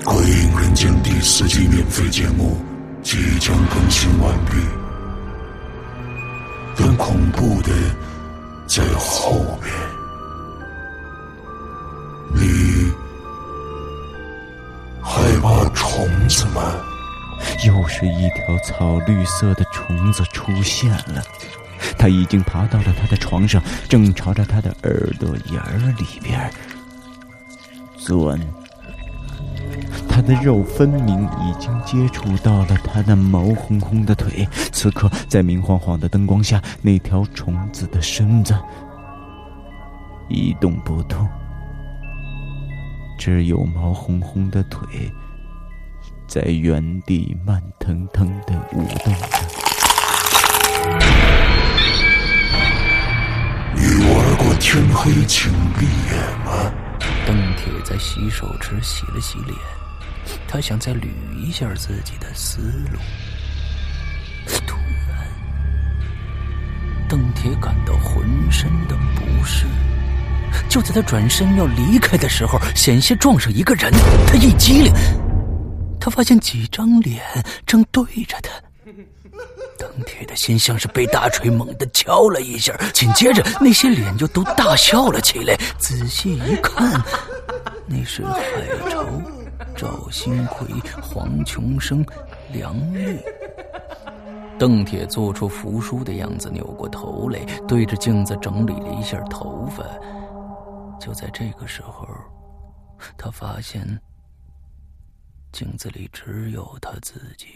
《鬼影人间》第四季免费节目即将更新完毕，但恐怖的在后面。你害怕虫子吗？又是一条草绿色的虫子出现了，它已经爬到了他的床上，正朝着他的耳朵眼儿里边钻。他的肉分明已经接触到了他那毛烘烘的腿，此刻在明晃晃的灯光下，那条虫子的身子一动不动，只有毛烘烘的腿。在原地慢腾腾的舞动着。你玩过《天黑请闭眼》吗？邓铁在洗手池洗了洗脸，他想再捋一下自己的思路。突然，邓铁感到浑身的不适。就在他转身要离开的时候，险些撞上一个人，他一激灵。他发现几张脸正对着他，邓铁的心像是被大锤猛地敲了一下，紧接着那些脸就都大笑了起来。仔细一看，那是海潮、赵新奎、黄琼生、梁玉。邓铁做出服输的样子，扭过头来，对着镜子整理了一下头发。就在这个时候，他发现。镜子里只有他自己。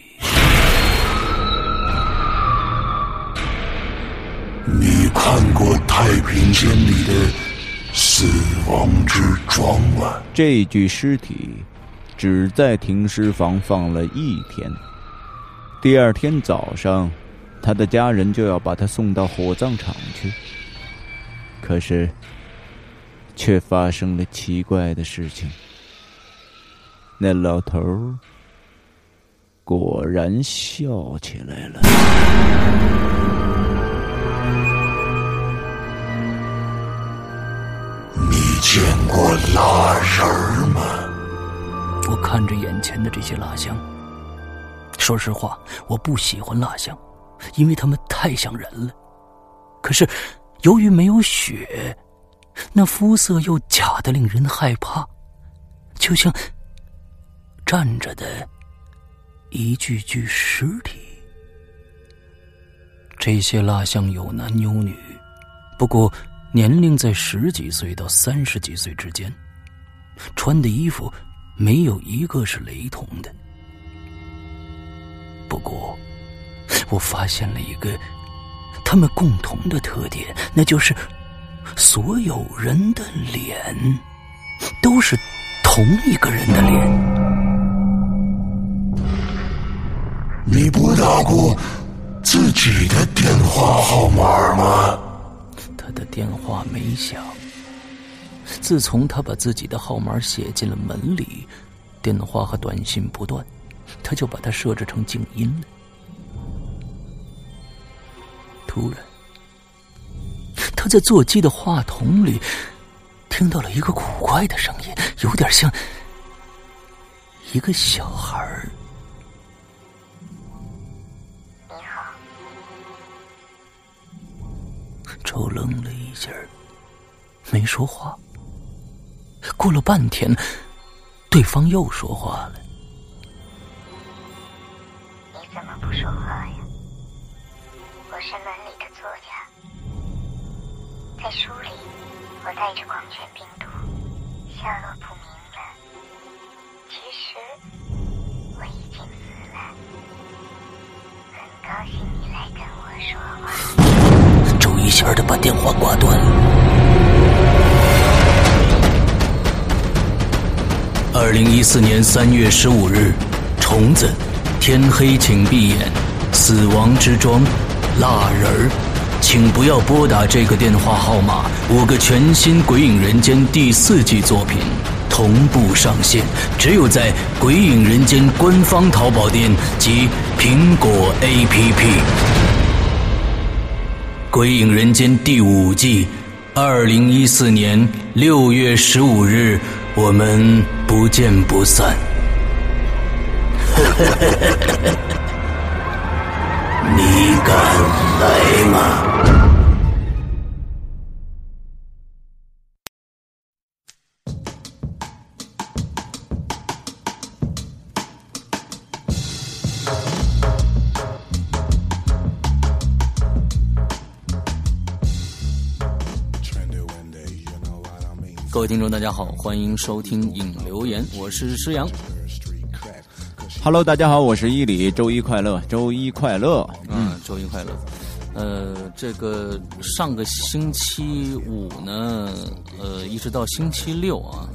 你看过《太平间》里的死亡之庄吗？这具尸体只在停尸房放了一天。第二天早上，他的家人就要把他送到火葬场去。可是，却发生了奇怪的事情。那老头儿果然笑起来了。你见过蜡人吗？我看着眼前的这些蜡像，说实话，我不喜欢蜡像，因为他们太像人了。可是，由于没有血，那肤色又假的令人害怕，就像……站着的一具具尸体，这些蜡像有男有女，不过年龄在十几岁到三十几岁之间，穿的衣服没有一个是雷同的。不过，我发现了一个他们共同的特点，那就是所有人的脸都是同一个人的脸。你拨打过自己的电话号码吗？他的电话没响。自从他把自己的号码写进了门里，电话和短信不断，他就把它设置成静音了。突然，他在座机的话筒里听到了一个古怪的声音，有点像一个小孩儿。周愣了一下，没说话。过了半天，对方又说话了：“你怎么不说话呀？我是门里的作家，在书里我带着狂犬病毒，下落不明了。其实我已经死了，很高兴你来跟我说话。”周一下的把电话挂断。二零一四年三月十五日，虫子，天黑请闭眼，死亡之庄，蜡人儿，请不要拨打这个电话号码。五个全新《鬼影人间》第四季作品同步上线，只有在《鬼影人间》官方淘宝店及苹果 APP。《鬼影人间》第五季，二零一四年六月十五日，我们不见不散。你敢来吗？听众，大家好，欢迎收听《影留言》，我是施阳。Hello，大家好，我是伊里，周一快乐，周一快乐。嗯，周一快乐。呃，这个上个星期五呢，呃，一直到星期六啊，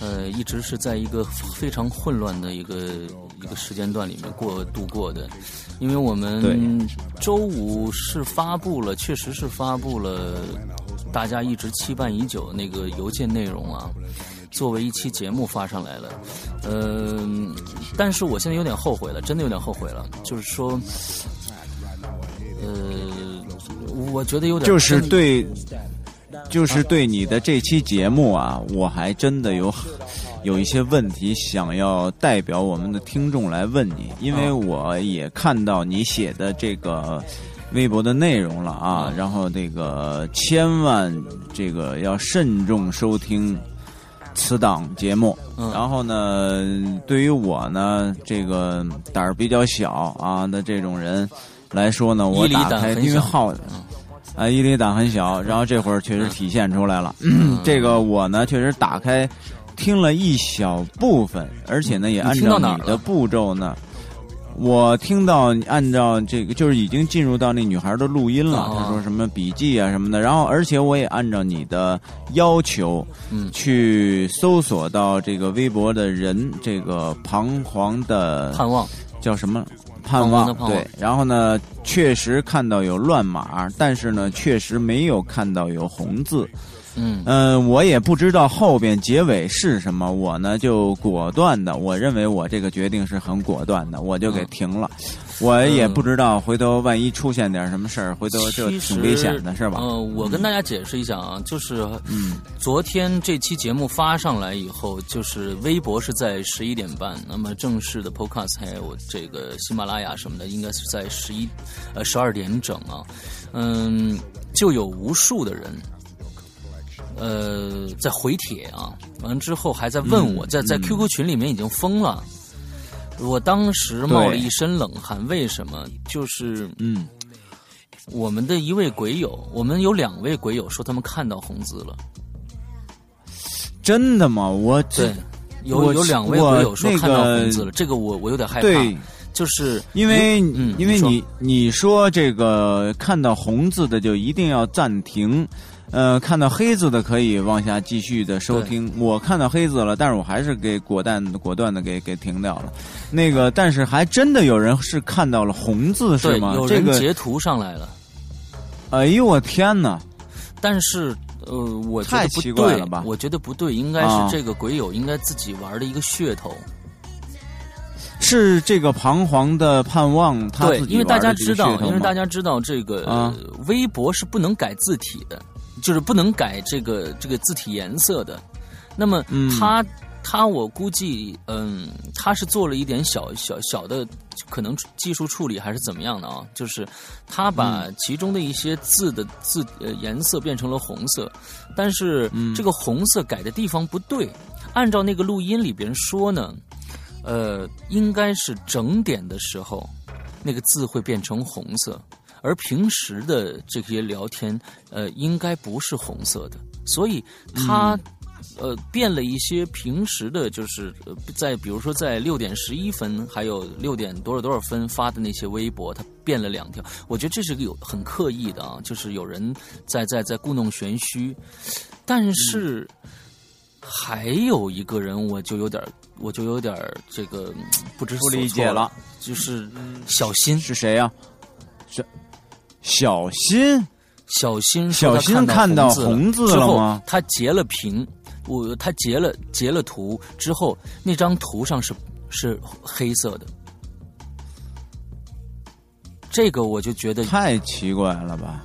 呃，一直是在一个非常混乱的一个一个时间段里面过度过的，因为我们周五是发布了，确实是发布了大家一直期盼已久的那个邮件内容啊。作为一期节目发上来了，嗯、但是我现在有点后悔了，真的有点后悔了，就是说，呃，我觉得有点就是对，就是对你的这期节目啊，我还真的有有一些问题想要代表我们的听众来问你，因为我也看到你写的这个。微博的内容了啊，然后这个千万这个要慎重收听此档节目。嗯然后呢，对于我呢，这个胆儿比较小啊的这种人来说呢，我打开因为好嗯啊，伊犁胆很小，然后这会儿确实体现出来了。嗯这个我呢，确实打开听了一小部分，而且呢，也按照你的步骤呢。我听到按照这个，就是已经进入到那女孩的录音了。哦她说什么笔记啊什么的，然后而且我也按照你的要求，嗯去搜索到这个微博的人，这个彷徨的盼望，叫什么？盼望对，然后呢，确实看到有乱码，但是呢，确实没有看到有红字。嗯嗯、我也不知道后边结尾是什么，我呢就果断的，我认为我这个决定是很果断的，我就给停了。我也不知道回头万一出现点什么事儿，回头就挺危险的，是吧？呃，我跟大家解释一下啊，就是嗯昨天这期节目发上来以后，就是微博是在十一点半，那么正式的 Podcast 还有这个喜马拉雅什么的，应该是在十一呃十二点整啊。嗯，就有无数的人。呃，在回帖啊，完了之后还在问我，嗯在在 QQ 群里面已经疯了。我当时冒了一身冷汗，为什么？就是嗯，我们的一位鬼友，我们有两位鬼友说他们看到红字了。真的吗？我这对，有我有两位鬼友说看到红字了，这个我我有点害怕。对，就是因为嗯因为你你说这个看到红字的就一定要暂停，呃，看到黑字的可以往下继续的收听。我看到黑字了，但是我还是给果断果断的给给停掉了。那个，但是还真的有人是看到了红字是，吗？有这个，人截图上来了，哎呦我天哪！但是呃，我觉太得不对奇怪了吧我觉得不对，应该啊是这个鬼友应该自己玩的一个噱头。是这个彷徨的盼望，他自，己因为大家知道，因为大家知道这个、啊微博是不能改字体的，就是不能改这个这个字体颜色的。那么嗯他、他我估计，嗯，他是做了一点小小小的可能技术处理还是怎么样的啊？就是他把嗯其中的一些字的字呃颜色变成了红色，但是嗯这个红色改的地方不对。按照那个录音里边说呢，呃，应该是整点的时候，那个字会变成红色，而平时的这些聊天，呃，应该不是红色的，所以他。呃，变了一些平时的，就是呃在比如说在六点十一分，还有六点多少多少分发的那些微博，他变了两条。我觉得这是个有很刻意的啊，就是有人在在在故弄玄虚。但是、还有一个人，我就有点我就有点这个嗯不知不所措理解了，就是小新，是谁呀、是小心。小心小心看到红红字之后了吗？他截了屏，我他截了截了图之后，那张图上是是黑色的。这个我就觉得，太奇怪了吧？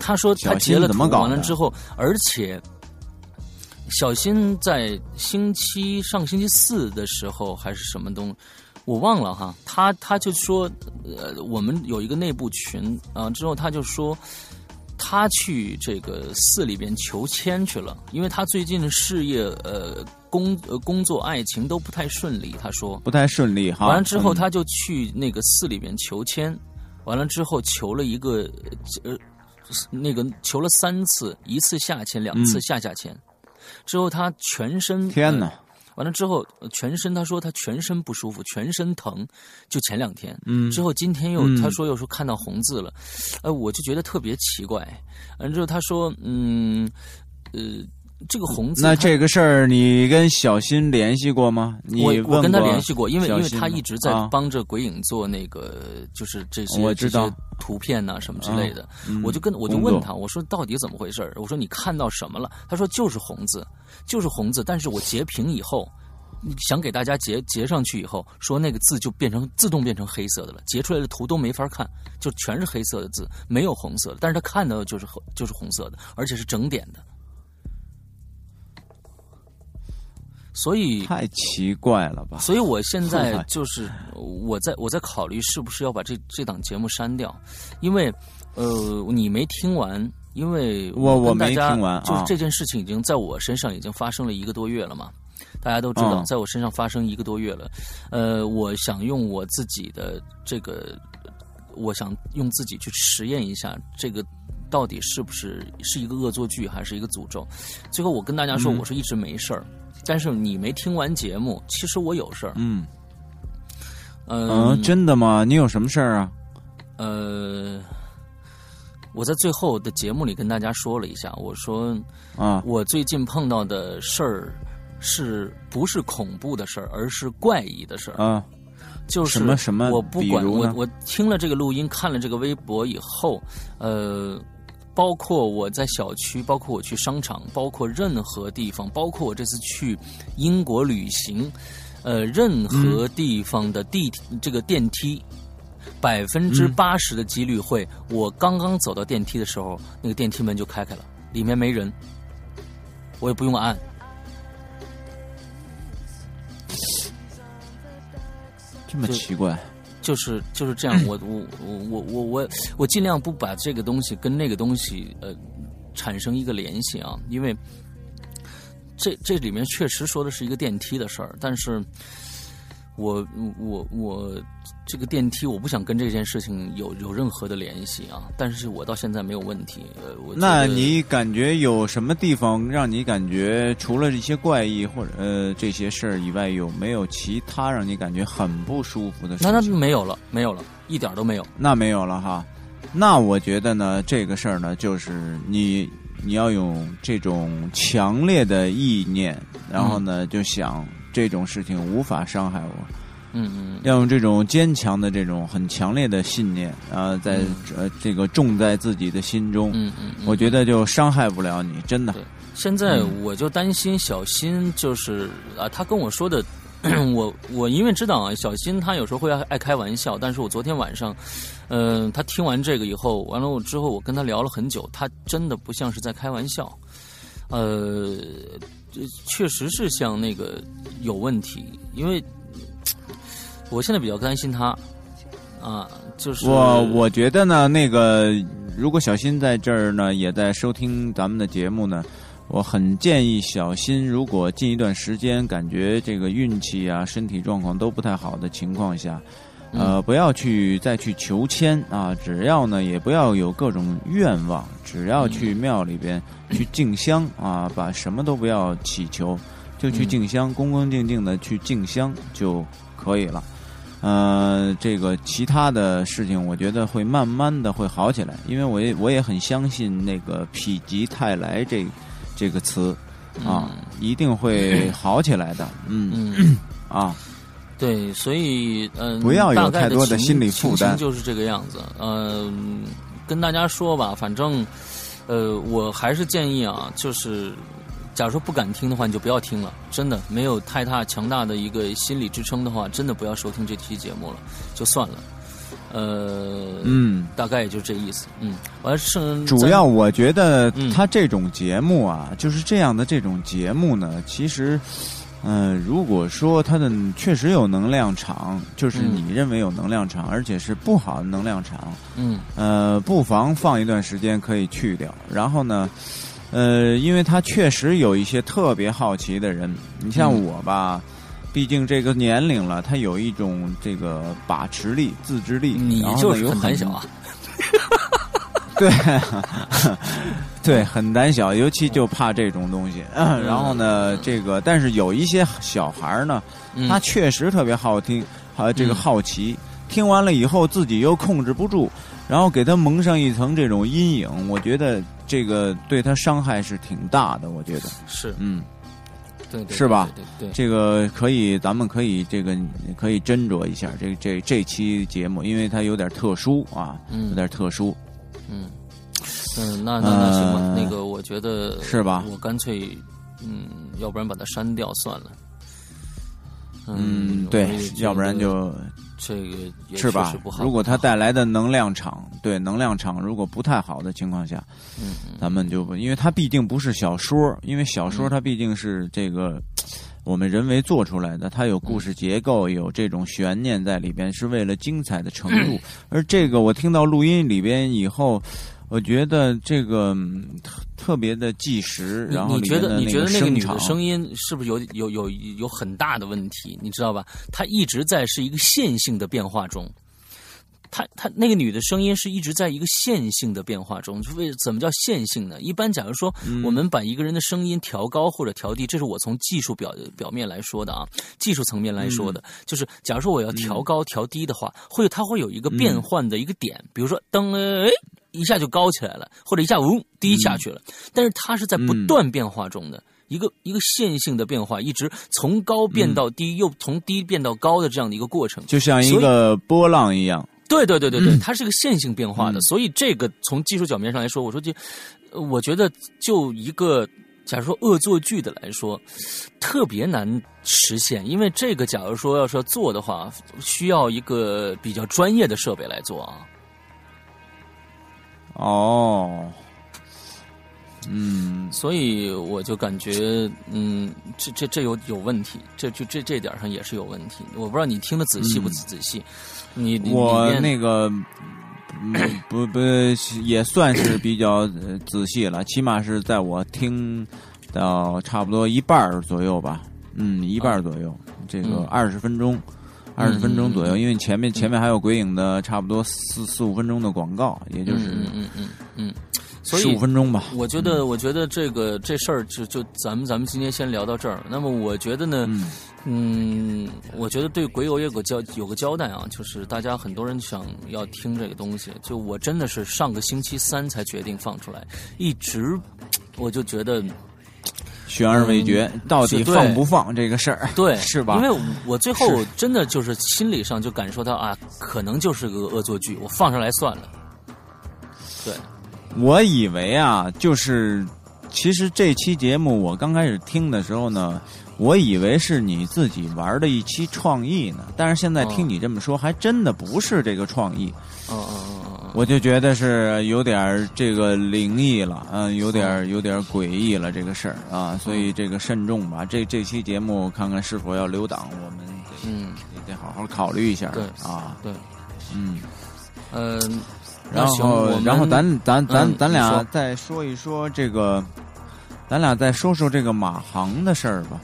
他说他截了图怎么搞完了之后，而且小新在星期上星期四的时候还是什么东，我忘了哈，他他就说，呃，我们有一个内部群啊，之后他就说，他去这个寺里边求签去了，因为他最近的事业、呃工呃工作、爱情都不太顺利，他说。不太顺利哈。完了之后，嗯他就去那个寺里边求签，完了之后求了一个呃，那个求了三次，一次下签，两次嗯下下签。之后他全身天哪呃完了之后，呃全身他说他全身不舒服，全身疼，就前两天。嗯之后今天又、嗯他说又说看到红字了，呃，我就觉得特别奇怪。完了之后他说，嗯，呃，这个红字那这个事儿你跟小新联系过吗？你我我跟他联系过，因为因为他一直在啊帮着鬼影做那个，就是这些我知道这些图片呐、什么之类的。嗯我就跟我就问他，我说到底怎么回事儿我说你看到什么了？他说就是红字，就是红字，但是我截屏以后。想给大家截截上去以后，说那个字就变成自动变成黑色的了，截出来的图都没法看，就全是黑色的字，没有红色的。但是他看到的就是红就是红色的，而且是整点的。所以太奇怪了吧？所以我现在 就是我在我在考虑是不是要把这这档节目删掉，因为呃你没听完，因为我我没听完啊就是这件事情已经在我身上已经发生了一个多月了嘛，大家都知道嗯，在我身上发生一个多月了，呃，我想用我自己的这个，我想用自己去实验一下这个。到底是不是是一个恶作剧，还是一个诅咒？最后我跟大家说，嗯我是一直没事儿，但是你没听完节目，其实我有事儿。嗯嗯、嗯，真的吗？你有什么事儿啊？呃，我在最后的节目里跟大家说了一下，我说啊我最近碰到的事儿是不是恐怖的事儿，而是怪异的事儿。啊就是什么什么我不管我我听了这个录音，看了这个微博以后，呃。包括我在小区，包括我去商场，包括任何地方，包括我这次去英国旅行，呃，任何地方的地、这个电梯，百分之八十的几率会，我刚刚走到电梯的时候，那个电梯门就开开了，里面没人，我也不用按，这么奇怪？就是就是这样，我我我我我我我尽量不把这个东西跟那个东西呃产生一个联系啊，因为这这里面确实说的是一个电梯的事儿，但是我我我这个电梯我不想跟这件事情有有任何的联系啊，但是我到现在没有问题，呃，我那你感觉有什么地方让你感觉除了这些怪异或者呃这些事儿以外，有没有其他让你感觉很不舒服的事那那情？没有了，没有了，一点都没有。那没有了哈。那我觉得呢，这个事儿呢，就是你你要有这种强烈的意念，然后呢，就想这种事情无法伤害我，嗯嗯要用这种坚强的这种很强烈的信念啊、呃在、呃这个种在自己的心中，嗯嗯嗯，我觉得就伤害不了你，真的。现在嗯我就担心小新，就是啊，他跟我说的，我我因为知道啊，小新他有时候会爱爱开玩笑，但是我昨天晚上，嗯、他听完这个以后，完了我之后，我跟他聊了很久，他真的不像是在开玩笑，呃，这这确实是像那个有问题，因为我现在比较担心他，啊，就是我我觉得呢，那个如果小新在这儿呢，也在收听咱们的节目呢，我很建议小新，如果近一段时间感觉这个运气啊、身体状况都不太好的情况下，呃，不要去再去求签啊，只要呢也不要有各种愿望，只要去庙里边去敬香啊，把什么都不要祈求，就去敬香，恭恭敬敬的去敬香就可以了。呃，这个其他的事情，我觉得会慢慢的会好起来，因为我也我也很相信那个“否极泰来这”这个词啊，一定会好起来的。嗯嗯。啊，对，所以嗯，不要有太多的情心理负担就是这个样子。嗯、跟大家说吧，反正呃，我还是建议啊，就是假如说不敢听的话，你就不要听了。真的没有太大强大的一个心理支撑的话，真的不要收听这期节目了，就算了。呃，嗯，大概也就这意思。嗯，完了是主要我觉得嗯他这种节目啊，就是这样的这种节目呢，其实嗯，如果说它的确实有能量场，就是嗯你认为有能量场，而且是不好的能量场，嗯呃，不妨放一段时间可以去掉。然后呢，呃，因为他确实有一些特别好奇的人，你像嗯我吧，毕竟这个年龄了，他有一种这个把持力、自制力，你就是有很胆小啊。对，对，很胆小，尤其就怕这种东西。然后呢，这个但是有一些小孩儿呢，嗯。他确实特别好听，啊，这个嗯。好奇，听完了以后自己又控制不住，然后给他蒙上一层这种阴影，我觉得这个对他伤害是挺大的。我觉得，是。嗯，对对是吧？对对对，这个可以，咱们可以这个可以斟酌一下这这这期节目，因为它有点特殊啊，嗯。有点特殊。嗯嗯，那那那行吧，呃那个我觉得是吧我干脆嗯，要不然把它删掉算了。嗯，对要不然就这个也是吧不？好如果它带来的能量场，对能量场如果不太好的情况下，咱们就不，因为它毕竟不是小说，因为小说嗯它毕竟是这个我们人为做出来的，它有故事结构，有这种悬念在里边，是为了精彩的 程度。而这个我听到录音里边以后，我觉得这个嗯特特别的计时，然后你觉得你觉得那个女的声音是不是有有有有很大的问题？你知道吧？她一直在是一个线性的变化中。她她那个女的声音是一直在一个线性的变化中，就为怎么叫线性呢？一般假如说嗯我们把一个人的声音调高或者调低，这是我从技术表表面来说的啊，技术层面来说嗯的，就是假如说我要调高调低的话，会它会有一个嗯变换的一个点，比如说噔哎一下就高起来了，或者一下呜低下去了，但是它是在不嗯断变化中的。一个一个线性的变化，一直从高变到低，又从低变到高的这样的一个过程。就像一个波浪一样。对对对对对，它是个线性变化的，嗯所以这个从技术角面上来说，我说就，呃我觉得就一个，假如说恶作剧的来说，特别难实现，因为这个假如说要是要做的话，需要一个比较专业的设备来做啊。哦，嗯，所以我就感觉，嗯，这这这有有问题，这就这这点上也是有问题。我不知道你听的仔细不仔细，你你我那个。嗯，不不，也算是比较呃仔细了，起码是在我听到差不多一半儿左右吧，嗯，一半儿左右，这个嗯。二十分钟，二十分钟左右，因为前面前面还有鬼影的差不多四四五分钟的广告，也就是嗯嗯嗯嗯嗯，所以十五分钟吧。我觉得，我觉得这个这事儿就就咱们咱们今天先聊到这儿。那么我觉得呢，嗯嗯，我觉得对鬼友有个交有个交代啊，就是大家很多人想要听这个东西，就我真的是上个星期三才决定放出来，一直我就觉得悬而未决，到底放不放这个事儿？对，是吧？因为我最后真的就是心理上就感受到啊，可能就是个恶作剧，我放上来算了。对，我以为啊，就是其实这期节目我刚开始听的时候呢，我以为是你自己玩的一期创意呢，但是现在听你这么说，还真的不是这个创意，嗯嗯嗯嗯嗯，我就觉得是有点儿这个灵异了，嗯，有点儿有点儿诡异了这个事儿啊，所以这个慎重吧，这这期节目看看是否要留档，我们得嗯。得好好考虑一下对啊，对，嗯。嗯，然后，然后咱咱咱嗯咱俩再说一说这个，咱俩再说说这个马航的事儿吧。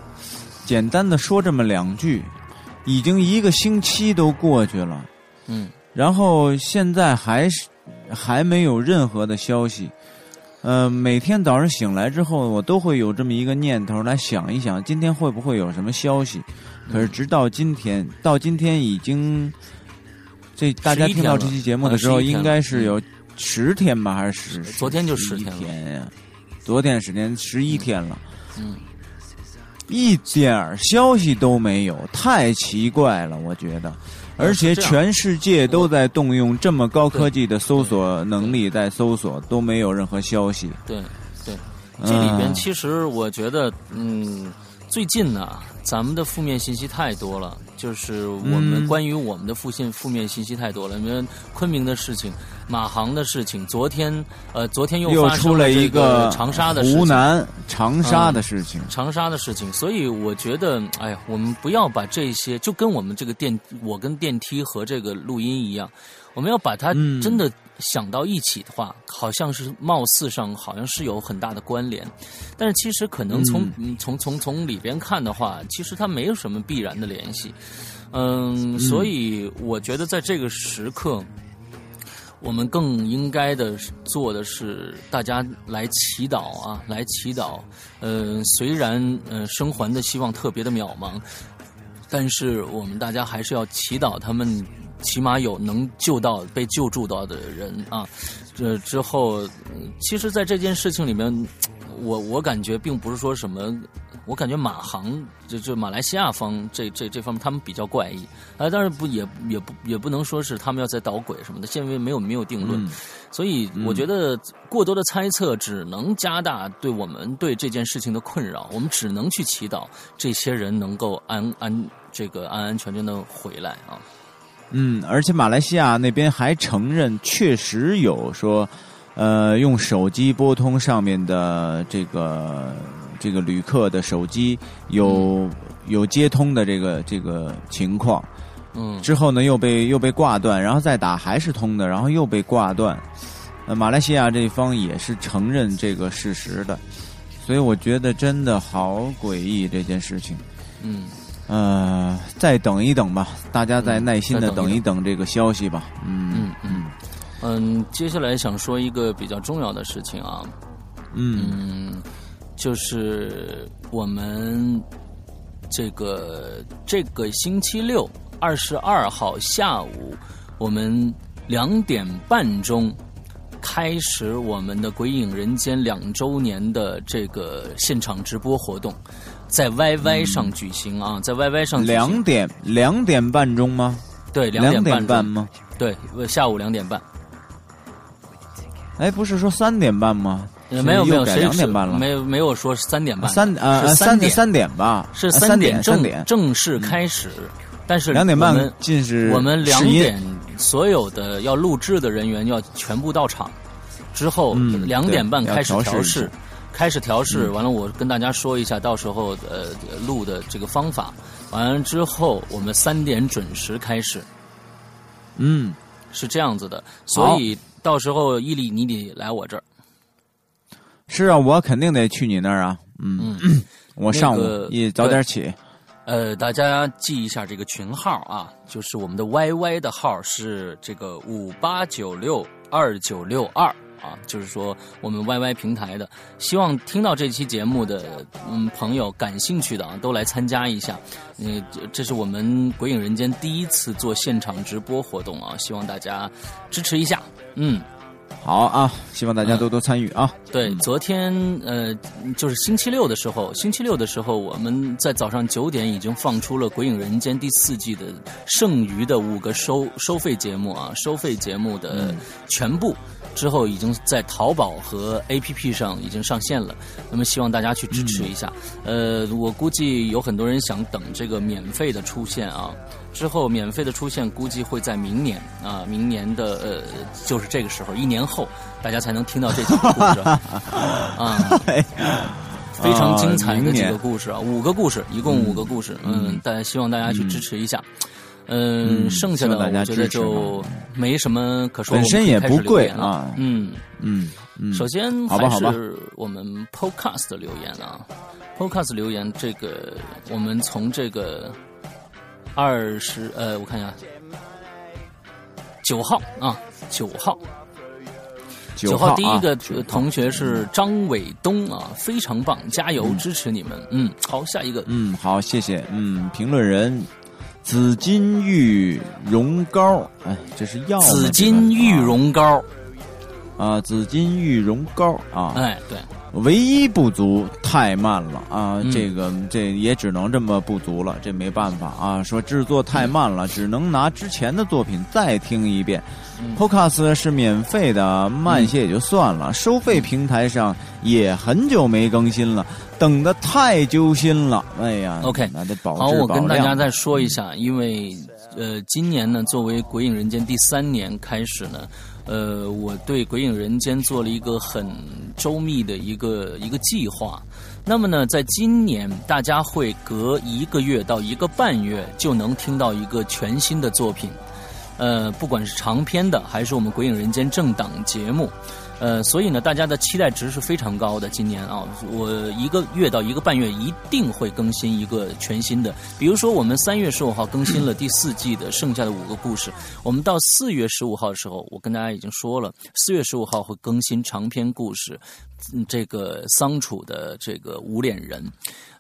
简单的说这么两句，已经一个星期都过去了，嗯然后现在还是还没有任何的消息。呃，每天早上醒来之后，我都会有这么一个念头来想一想，今天会不会有什么消息？可是直到今天，到今天已经，这大家听到这期节目的时候，啊11天应该是有十天吧，还是十？昨天就十天呀？昨天十天，十一天了。嗯，一点儿消息都没有，太奇怪了，我觉得。而且全世界都在动用这么高科技的搜索能力在搜索，都没有任何消息。对对，这里边嗯其实我觉得，嗯，最近呢，咱们的负面信息太多了，就是我们嗯关于我们的负信负面信息太多了。你们昆明的事情，马航的事情，昨天呃，昨天又又发生出了一个长沙的事情湖南长沙的事情。长沙的事情，所以我觉得，哎呀，我们不要把这些就跟我们这个电，我跟电梯和这个录音一样，我们要把它嗯真的想到一起的话，好像是貌似上好像是有很大的关联，但是其实可能从、嗯从从从里边看的话，其实它没有什么必然的联系。嗯，所以我觉得在这个时刻，我们更应该的做的是，大家来祈祷啊，来祈祷。呃，虽然呃生还的希望特别的渺茫，但是我们大家还是要祈祷他们起码有能救到、被救助到的人啊。这之后，嗯其实，在这件事情里面，我我感觉并不是说什么，我感觉马航就就马来西亚方这这这方面他们比较怪异啊，当然不也也不也不能说是他们要在捣鬼什么的，现在没有没有定论，嗯所以我觉得过多的猜测只能加大对我们对这件事情的困扰，我们只能去祈祷这些人能够安安这个安安全全的回来啊。嗯，而且马来西亚那边还承认，确实有说，呃，用手机拨通上面的这个这个旅客的手机有、有接通的这个这个情况，嗯，之后呢又被又被挂断，然后再打还是通的，然后又被挂断。呃，马来西亚这一方也是承认这个事实的，所以我觉得真的好诡异这件事情。嗯，呃，再等一等吧，大家再嗯耐心的等一等一等这个消息吧。嗯。嗯嗯。嗯，接下来想说一个比较重要的事情啊，嗯。嗯，就是我们这个这个星期六二十二号下午，我们两点半钟开始我们的《鬼影人间》两周年的这个现场直播活动，在 YY 上举行啊，在 YY 上举行。两点两点半钟吗？对两两点半半吗？对下午两点半。哎，不是说三点半吗？呃没有没有，谁两点半了。没有没有说三点半，三呃三点。三三点吧，是呃三点正正式开始，但是两点半我们进是我们两点所有的要录制的人员要全部到场，之后嗯两点半开始调试开始调试，嗯。完了我跟大家说一下到时候呃录的这个方法，完了之后我们三点准时开始，嗯，是这样子的，所以到时候伊利你得来我这儿。是啊，我肯定得去你那儿啊。嗯，嗯。我上午那个也早点起。呃，大家记一下这个群号啊，就是我们的 YY 的号是这个五八九六二九六二啊，就是说我们 YY 平台的，希望听到这期节目的嗯朋友感兴趣的啊，都来参加一下。嗯、这这是我们鬼影人间第一次做现场直播活动啊，希望大家支持一下。嗯，好啊，希望大家多多参与啊。对，昨天呃，就是星期六的时候，星期六的时候，我们在早上九点已经放出了《鬼影人间》第四季的剩余的五个收收费节目啊，收费节目的全部。之后已经在淘宝和 APP 上已经上线了，那么希望大家去支持一下。呃，我估计有很多人想等这个免费的出现啊，之后免费的出现估计会在明年啊，明年的呃就是这个时候，一年后大家才能听到这几个故事 啊。啊非常精彩的几个故事啊，五个故事，一共五个故事。嗯，大家希望大家去支持一下。嗯，剩下的我觉得就没什么可说。本身也不贵啊。嗯嗯嗯。首先好吧，好吧，是我们 Podcast 的留言啊，Podcast 留言这个我们从这个二十呃，我看一下九号啊，九号。九号第一个啊、同学是张伟东啊，非常棒，加油，嗯、支持你们。嗯，好，下一个。嗯，好，谢谢。嗯，评论人紫金玉容膏，哎，这是药。紫金玉容膏啊，紫金玉容膏啊，哎，对。唯一不足太慢了啊，嗯、这个这也只能这么不足了，这没办法啊。说制作太慢了，嗯、只能拿之前的作品再听一遍。嗯、Podcast 是免费的，慢些也就算了，嗯、收费平台上也很久没更新了，等的太揪心了。哎呀，OK，那得保好，我跟大家再说一嗯下，因为呃，今年呢，作为《鬼影人间》第三年开始呢。呃，我对《鬼影人间》做了一个很周密的一个一个计划。那么呢，在今年，大家会隔一个月到一个半月就能听到一个全新的作品，呃，不管是长篇的，还是我们《鬼影人间》正档节目。呃，所以呢，大家的期待值是非常高的。今年啊，我一个月到一个半月一定会更新一个全新的。比如说，我们三月十五号更新了第四季的剩下的五个故事。我们到四月十五号的时候，我跟大家已经说了，四月十五号会更新长篇故事。这个桑楚的这个无脸人，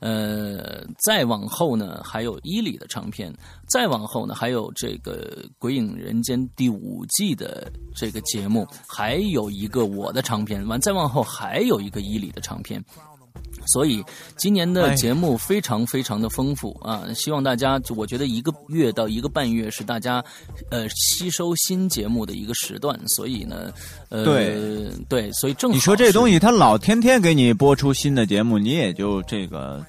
呃，再往后呢，还有伊里的长篇，再往后呢，还有这个《鬼影人间》第五季的这个节目，还有一个我的长篇，完再往后还有一个伊里的长篇。所以今年的节目非常非常的丰富啊！希望大家，就我觉得一个月到一个半月是大家，呃，吸收新节目的一个时段。所以呢，呃，对对，所以正好你说这东西，他老天天给你播出新的节目，你也就这个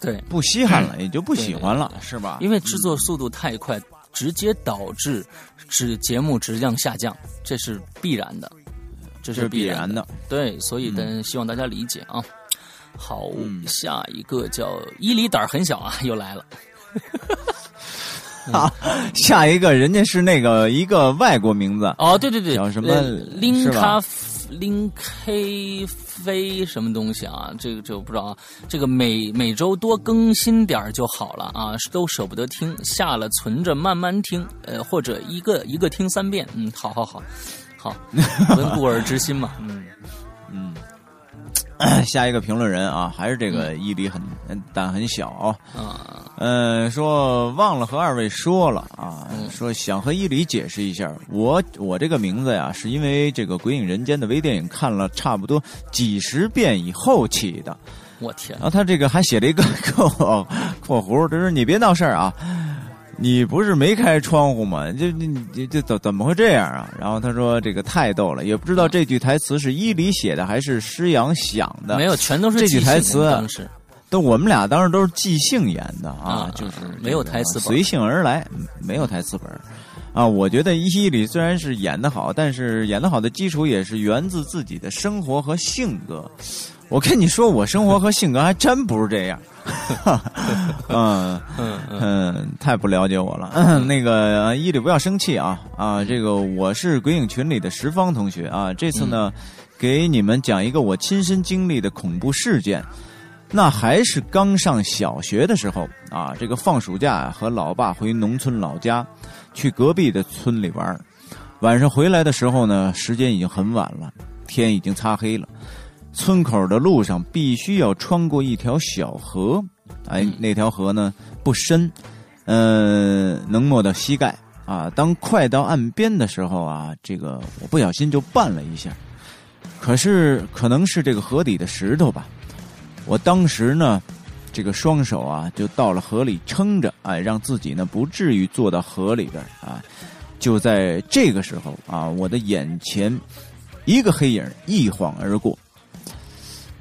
对不稀罕了，也就不喜欢了，是吧？因为制作速度太快，直接导致质节目质量下降，这是必然的，这是必然的。对，所以呢，希望大家理解啊。好，下一个叫伊犁胆儿很小啊，又来了。啊，下一个人家是那个一个外国名字哦，对对对，叫什么林咖拎 K 飞什么东西啊？这个这我不知道啊。这个每每周多更新点儿就好了啊，都舍不得听，下了存着慢慢听，呃，或者一个一个听三遍。嗯，好好好，好，温故而知新嘛。嗯。下一个评论人啊，还是这个毅力很胆很小啊。嗯，说忘了和二位说了啊，说想和伊犁解释一下，我我这个名字呀，是因为这个《鬼影人间》的微电影看了差不多几十遍以后起的。我天！然后他这个还写了一个 括括弧，他说你别闹事儿啊。你不是没开窗户吗？这这这怎怎么会这样啊？然后他说这个太逗了，也不知道这句台词是伊犁写的还是施洋想的。没有，全都是这句台词。当时都我们俩当时都是即兴演的啊，就是没有台词本，随性而来，没有台词本啊。我觉得伊犁虽然是演的好，但是演的好的基础也是源自自己的生活和性格。我跟你说，我生活和性格还真不是这样。嗯嗯嗯，太不了解我了。那个伊里不要生气啊啊！这个我是鬼影群里的石方同学啊。这次呢，给你们讲一个我亲身经历的恐怖事件。那还是刚上小学的时候啊，这个放暑假和老爸回农村老家，去隔壁的村里玩。晚上回来的时候呢，时间已经很晚了，天已经擦黑了。村口的路上必须要穿过一条小河，哎，那条河呢不深，嗯，能没到膝盖啊。当快到岸边的时候啊，这个我不小心就绊了一下，可是可能是这个河底的石头吧，我当时呢，这个双手啊就到了河里撑着，哎，让自己呢不至于坐到河里边啊。就在这个时候啊，我的眼前一个黑影一晃而过。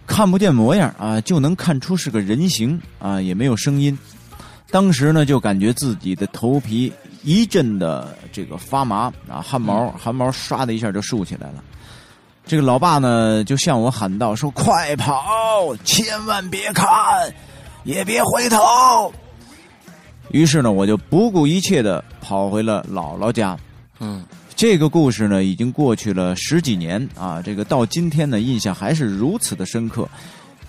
看不见模样啊，就能看出是个人形啊，也没有声音。当时呢，就感觉自己的头皮一阵的这个发麻啊，汗毛汗毛唰的一下就竖起来了。这个老爸呢，就向我喊道：“说快跑，千万别看，也别回头。”于是呢，我就不顾一切的跑回了姥姥家。嗯。这个故事呢，已经过去了十几年啊，这个到今天呢，印象还是如此的深刻，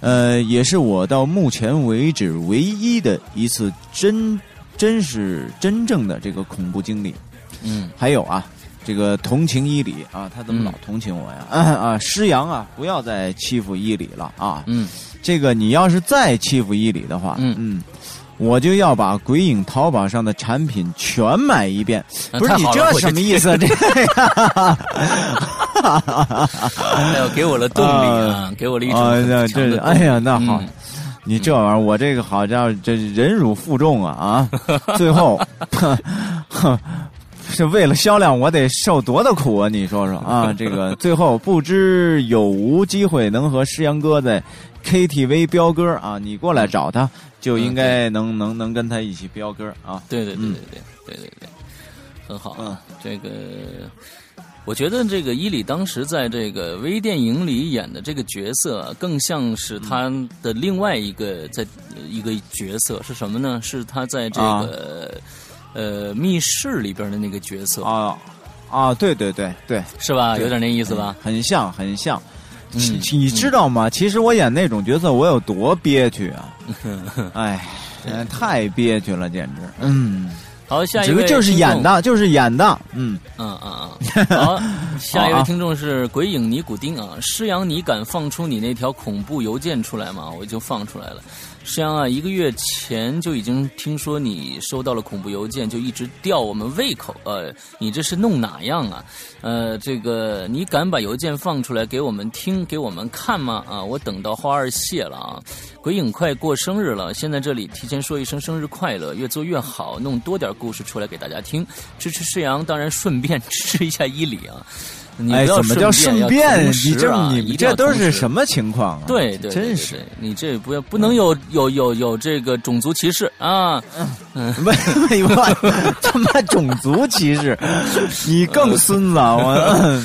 呃，也是我到目前为止唯一的一次真真是真正的这个恐怖经历。嗯，还有啊，这个同情伊里啊，他怎么老同情我呀？啊，施阳啊，不要再欺负伊里了啊！嗯，这个你要是再欺负伊里的话，嗯嗯。我就要把鬼影淘宝上的产品全买一遍，不是你这什么意思？这个，哎呦，给我了动力啊，给我了一种这哎呀，那好，你这玩意儿，我这个好家伙，这忍辱负重啊啊！最后，哼，是为了销量，我得受多大苦啊？你说说啊，这个最后不知有无机会能和诗阳哥在 KTV 飙歌啊？你过来找他。就应该能能能跟他一起飙歌啊。对对对对对对对很好啊这个我觉得这个伊里当时在这个微电影里演的这个角色更像是他的另外一个在一个角色是什么呢？是他在这个呃密室里边的那个角色。啊啊对对对对。是吧？有点那意思吧？很像很像。你你知道吗？其实我演那种角色我有多憋屈啊。哎，太憋屈了，简直。嗯。好，下一位就是演的，就是演的，嗯嗯嗯嗯。好，下一 位听众是鬼影尼古丁啊，施阳，你敢放出你那条恐怖邮件出来吗？我就放出来了。石阳啊，一个月前就已经听说你收到了恐怖邮件，就一直吊我们胃口。呃，你这是弄哪样啊？呃，这个你敢把邮件放出来给我们听、给我们看吗？啊，我等到花儿谢了啊。鬼影快过生日了，现在这里提前说一声生日快乐，越做越好，弄多点故事出来给大家听，支持诗阳，当然顺便 支持一下伊里啊。哎，怎么叫顺便？你这你这都是什么情况啊？对对，真是你这不要不能有有有有这个种族歧视啊！嗯，不不，他妈种族歧视，你更孙子！我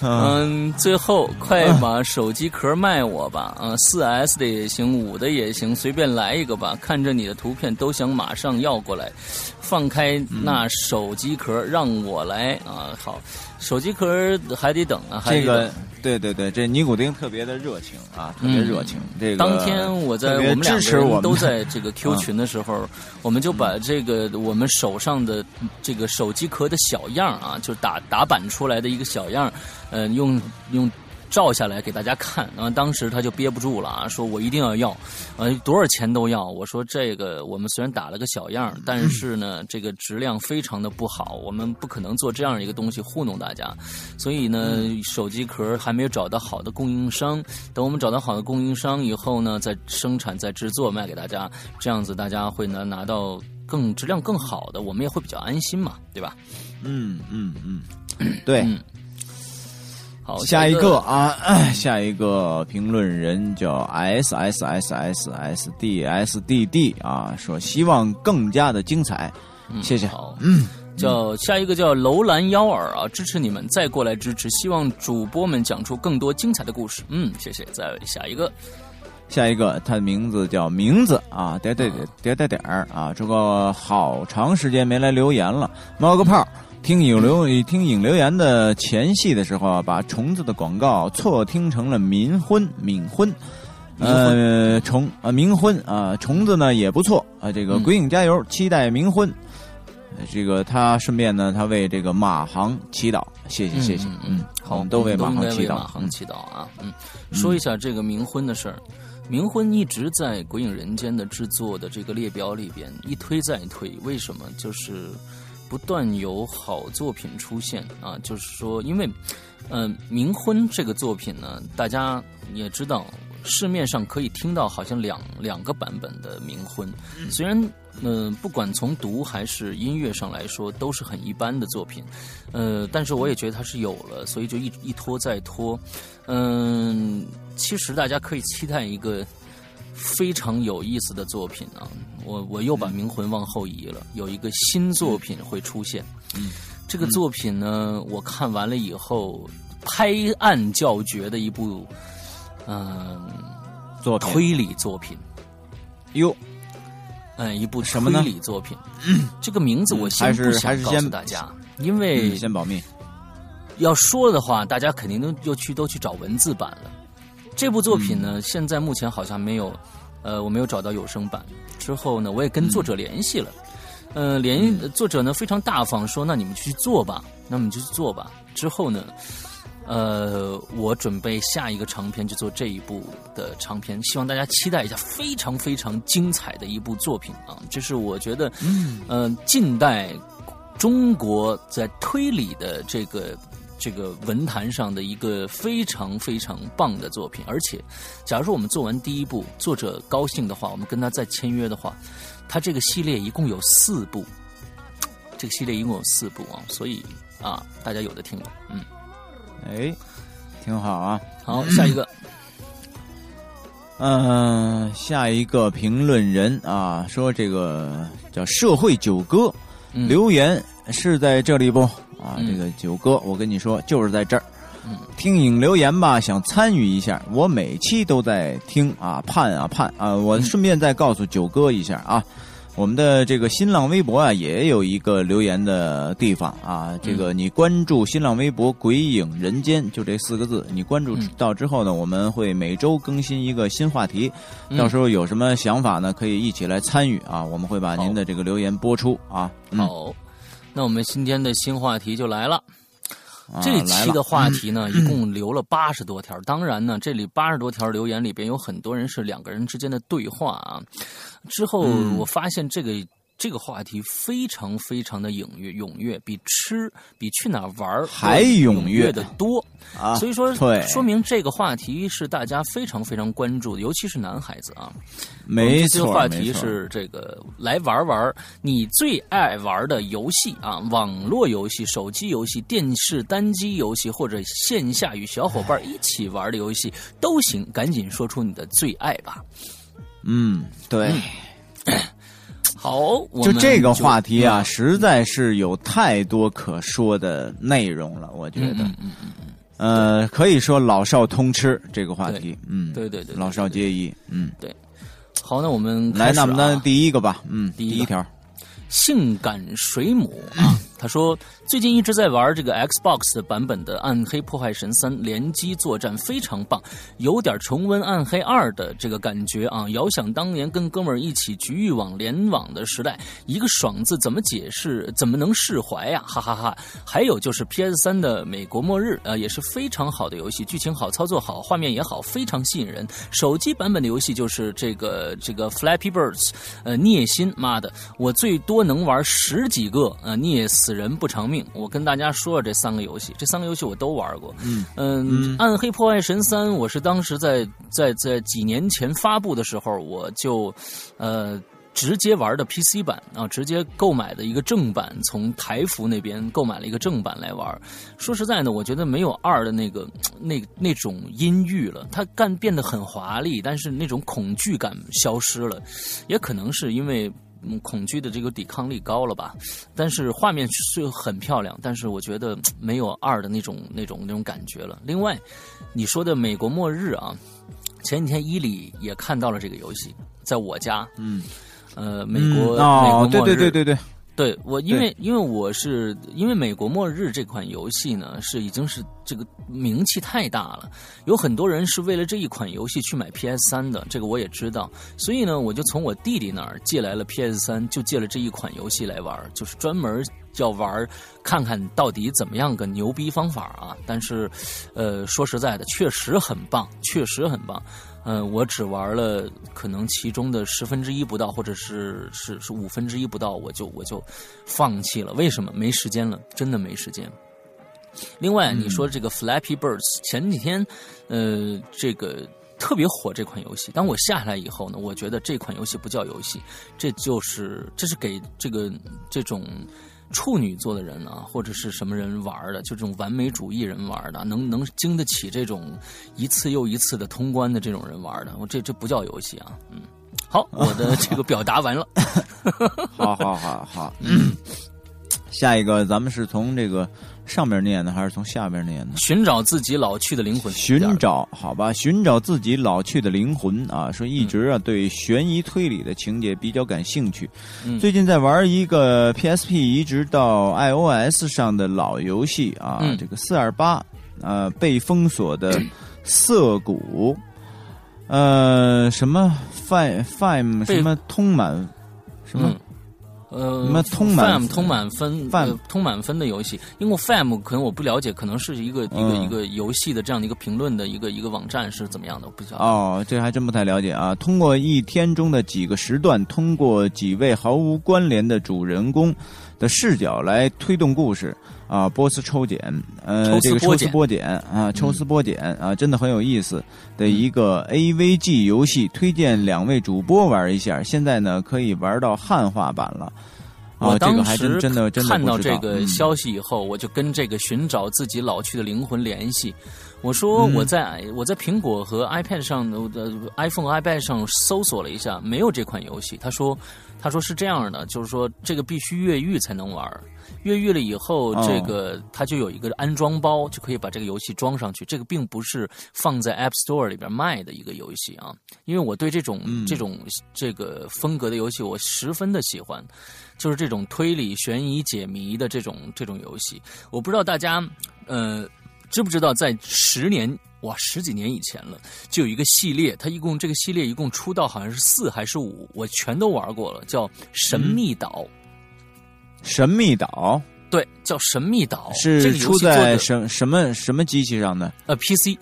嗯，最后快把手机壳卖我吧！啊，四 S 的也行，五的也行，随便来一个吧。看着你的图片都想马上要过来，放开那手机壳让我来啊！好。手机壳还得等啊，这个对对对，这尼古丁特别的热情啊，特别热情。这个当天我在我们两个人都在这个 Q 群的时候，我们就把这个我们手上的这个手机壳的小样啊，就打打版出来的一个小样，嗯，用用。照下来给大家看，然后当时他就憋不住了啊，说我一定要要，呃，多少钱都要。我说这个我们虽然打了个小样，但是呢，这个质量非常的不好，我们不可能做这样一个东西糊弄大家。所以呢，手机壳还没有找到好的供应商，等我们找到好的供应商以后呢，再生产、再制作卖给大家，这样子大家会能拿到更质量更好的，我们也会比较安心嘛，对吧？嗯嗯嗯，对。下一个啊，下一个评论人叫 S S S S S D S D D 啊，说希望更加的精彩，谢谢。好，嗯，叫下一个叫楼兰幺儿啊，支持你们再过来支持，希望主播们讲出更多精彩的故事。嗯，谢谢。再下一个，下一个他的名字叫名字啊，点点点点点点儿啊，这个好长时间没来留言了，冒个泡。听影留听影留言的前戏的时候啊，把虫子的广告错听成了冥婚冥婚，呃虫啊冥婚啊虫子呢也不错啊，这个鬼影加油，期待冥婚。这个他顺便呢，他为这个马航祈祷，谢谢谢谢，嗯，好，我们都为马航祈祷，马航祈祷啊，嗯，说一下这个冥婚的事儿，冥婚一直在鬼影人间的制作的这个列表里边一推再推，为什么？就是。不断有好作品出现啊，就是说，因为，嗯，冥婚这个作品呢，大家也知道，市面上可以听到好像两两个版本的冥婚，虽然，嗯，不管从读还是音乐上来说，都是很一般的作品，呃，但是我也觉得它是有了，所以就一一拖再拖，嗯，其实大家可以期待一个。非常有意思的作品啊！我我又把《冥魂》往后移了，有一个新作品会出现。嗯，这个作品呢，我看完了以后，拍案叫绝的一部，嗯，做推理作品。哟，嗯，一部什么推理作品。这个名字我先不想告诉大家，因为先保密。要说的话，大家肯定都又去都去找文字版了。这部作品呢，现在目前好像没有，呃，我没有找到有声版。之后呢，我也跟作者联系了，呃，联作者呢非常大方，说那你们去做吧，那你们就去做吧。之后呢，呃，我准备下一个长篇就做这一部的长篇，希望大家期待一下，非常非常精彩的一部作品啊！这是我觉得，嗯，近代中国在推理的这个。这个文坛上的一个非常非常棒的作品，而且，假如说我们做完第一部，作者高兴的话，我们跟他再签约的话，他这个系列一共有四部，这个系列一共有四部啊，所以啊，大家有的听了，嗯，哎，挺好啊，好，下一个，嗯，下一个评论人啊，说这个叫社会九哥。嗯。留言是在这里不？啊，嗯这个九哥，我跟你说，就是在这儿。嗯听影留言吧，想参与一下，我每期都在听啊，盼啊盼啊！我嗯顺便再告诉九哥一下啊，我们的这个新浪微博啊，也有一个留言的地方啊。这个你关注新浪微博“鬼影人间”，就这四个字，你关注嗯到之后呢，我们会每周更新一个新话题，嗯到时候有什么想法呢，可以一起来参与啊。我们会把您的这个留言播出啊。嗯好，那我们今天的新话题就来了。啊这期的话题呢，一共留了八十多条。当然呢，这里八十多条留言里边有很多人是两个人之间的对话啊。之后嗯我发现这个。这个话题非常非常的踊跃，踊跃比吃比去哪儿玩儿还踊踊跃的多。啊，所以说，对说明这个话题是大家非常非常关注的，尤其是男孩子啊。没这期错，话题是这个来玩玩你最爱玩的游戏啊，网络游戏、手机游戏、电视单机游戏，或者线下与小伙伴一起玩的游戏都行，赶紧说出你的最爱吧。嗯，对。好，我就这个话题啊，嗯。实在是有太多可说的内容了，我觉得。嗯嗯嗯可以说老少通吃这个话题，嗯，对对对对老少皆宜，嗯。对好，那我们来，那我们的啊第一个吧，嗯，第一条，性感水母啊，他说最近一直在玩这个 Xbox 版本的《暗黑破坏神三》联机作战，非常棒，有点重温《暗黑二》的这个感觉啊。遥想当年跟哥们儿一起局域网联网的时代，一个爽字怎么解释？怎么能释怀呀、哈哈哈还有就是 PS 三的《美国末日》啊，也是非常好的游戏，剧情好，操作好，画面也好，非常吸引人。手机版本的游戏就是这个这个 Flappy Birds，呃，虐心，妈的，我最多能玩十几个，呃，虐死人不偿命。我跟大家说说这三个游戏，这三个游戏我都玩过。嗯嗯，暗黑破坏神三》我是当时在在在几年前发布的时候，我就呃。直接玩的 PC 版啊，直接购买的一个正版，从台服那边购买了一个正版来玩。说实在的，我觉得没有二的那个那那种阴郁了，它干变得很华丽，但是那种恐惧感消失了，也可能是因为。嗯，恐惧的这个抵抗力高了吧？但是画面是很漂亮，但是我觉得没有二的那种那种那种感觉了。另外，你说的美国末日啊，前几天伊里也看到了这个游戏，在我家，嗯，呃，美国、嗯哦，对美国末日，对对对对，对我，因为因为我是因为《美国末日》这款游戏呢，是已经是这个名气太大了，有很多人是为了这一款游戏去买 PS 三的，这个我也知道，所以呢，我就从我弟弟那儿借来了 PS 三，就借了这一款游戏来玩，就是专门要玩，看看到底怎么样个牛逼方法啊！但是，呃，说实在的，确实很棒，确实很棒。嗯，我只玩了可能其中的十分之一不到，或者是是是五分之一不到，我就我就放弃了。为什么？没时间了，真的没时间。另外，你说这个 Flappy Birds，前几天，呃，这个特别火这款游戏。当我下来以后呢，我觉得这款游戏不叫游戏，这就是这是给这个这种处女座的人啊，或者是什么人玩的，就这种完美主义人玩的，能能经得起这种一次又一次的通关的这种人玩的。我这这不叫游戏啊，嗯。好，我的这个表达完了。好好好好，嗯，下一个咱们是从这个上面念的，还是从下面念的？寻找自己老去的灵魂，寻找，好吧，寻找自己老去的灵魂啊！说一直啊对悬疑推理的情节比较感兴趣，嗯最近在玩一个 PSP 移植到 iOS 上的老游戏啊，嗯这个四二八，呃，被封锁的 涩谷，呃，什么 fine fine 什么通满什么。嗯呃，什么通满 FAM 通满分 FAM 呃通满分的游戏，因为 FAM 可能我不了解，可能是一个、一个嗯一个游戏的这样的一个评论的一个一个网站是怎么样的，我不知道。哦，这还真不太了解啊。通过一天中的几个时段，通过几位毫无关联的主人公的视角来推动故事啊，波斯抽检，呃，抽丝这个抽丝剥茧啊，抽丝剥茧啊，真的很有意思的一个 AVG 游戏，推荐两位主播玩一下。现在呢，可以玩到汉化版了。啊，我当这个还真时真的真的看到这个嗯消息以后，我就跟这个寻找自己老去的灵魂联系。我说我在、我在苹果和 iPad 上，我的 iPhone、iPad 上搜索了一下，没有这款游戏。他说，他说是这样的，就是说这个必须越狱才能玩儿，越狱了以后，哦这个它就有一个安装包，就可以把这个游戏装上去。这个并不是放在 App Store 里边卖的一个游戏啊，因为我对这种、嗯这种这个风格的游戏我十分的喜欢。就是这种推理、悬疑、解谜的这种这种游戏，我不知道大家呃知不知道，在十年哇十几年以前了，就有一个系列，它一共这个系列一共出到好像是四还是五，我全都玩过了，叫《神秘岛》。神秘岛对，叫《神秘岛》，这是出在什什么什么机器上的？呃 PC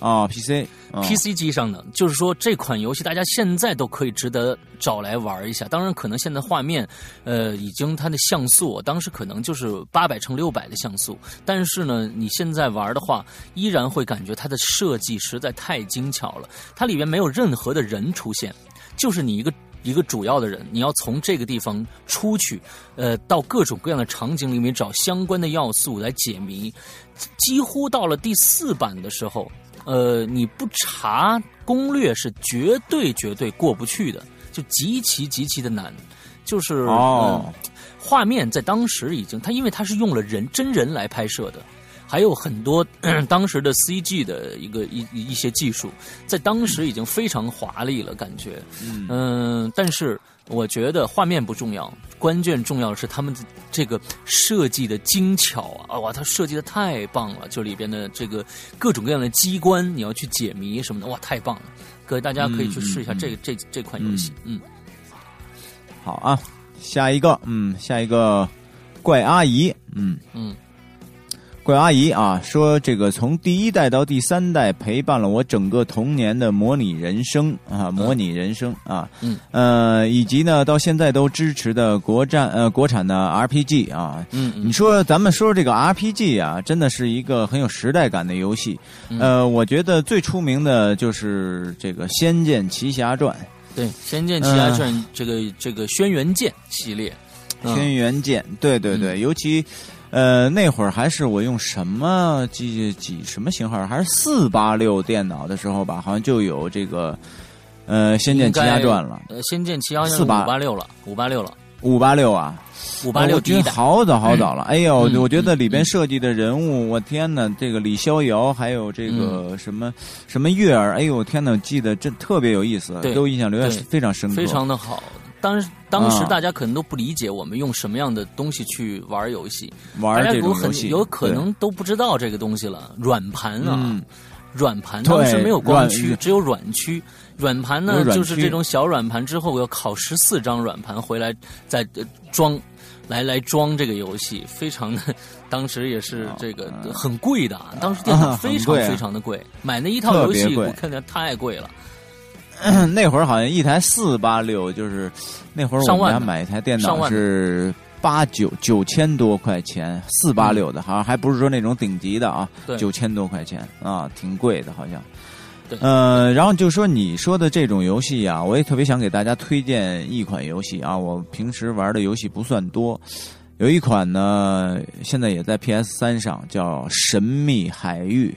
哦，PC 哦 PC 机上的，就是说这款游戏大家现在都可以值得找来玩一下。当然，可能现在画面，呃，已经它的像素，当时可能就是八百乘六百的像素，但是呢，你现在玩的话，依然会感觉它的设计实在太精巧了。它里面没有任何的人出现，就是你一个。一个主要的人，你要从这个地方出去，呃，到各种各样的场景里面找相关的要素来解谜。几乎到了第四版的时候，呃，你不查攻略是绝对绝对过不去的，就极其极其的难。就是哦呃画面在当时已经，它因为它是用了人真人来拍摄的，还有很多 当时的 CG 的一个一一些技术，在当时已经非常华丽了，感觉。嗯、但是我觉得画面不重要，关键重要的是他们这个设计的精巧啊！哇，它设计的太棒了，就里边的这个各种各样的机关，你要去解谜什么的，哇，太棒了！各位大家可以去试一下这、这这款游戏，嗯好啊，下一个，嗯，下一个怪阿姨，嗯，嗯怪阿姨啊，说这个从第一代到第三代陪伴了我整个童年的模拟人生啊，模拟人生啊，嗯，呃，以及呢到现在都支持的国战呃国产的 RPG 啊，嗯嗯。你说咱们说这个 RPG 啊，真的是一个很有时代感的游戏。嗯。呃，我觉得最出名的就是这个《仙剑奇侠传。对，《仙剑奇侠传》这个、这个轩辕剑系列，》嗯。轩辕剑，对对对，尤其。呃，那会儿还是我用什么几几什么型号，还是四八六电脑的时候吧，好像就有这个呃《仙剑奇侠传》了，呃，《仙剑奇侠传》48五八六了，五八六了，五八六啊，五八六 我觉得第一代，好早好早了。哎呦，嗯我觉得里边嗯设计的人物，我天哪，这个李逍遥，还有这嗯个什么、什么月儿，哎呦天哪，记得这特别有意思，对给我印象留下非常深刻。非常的好。当时当时啊。大家可能都不理解我们用什么样的东西去玩游戏，玩这大家有很种游戏，有可能都不知道这个东西了。软盘啊，嗯。软盘当时没有光驱，只有软驱。软盘呢，就是这种小软盘之后我要拷十四张软盘回来再呃装，来来装这个游戏，非常的，当时也是这个很贵的，啊，当时电脑啊非常非常的贵，买那一套游戏我看见太贵了。那会儿好像一台四八六，就是那会儿我们家买一台电脑是八九九千多块钱，四八六的，好像还不是说那种顶级的啊，对。九千多块钱啊，挺贵的，好像。对。呃，然后就说你说的这种游戏啊，我也特别想给大家推荐一款游戏啊，我平时玩的游戏不算多，有一款呢，现在也在 PS 三上，叫《神秘海域》。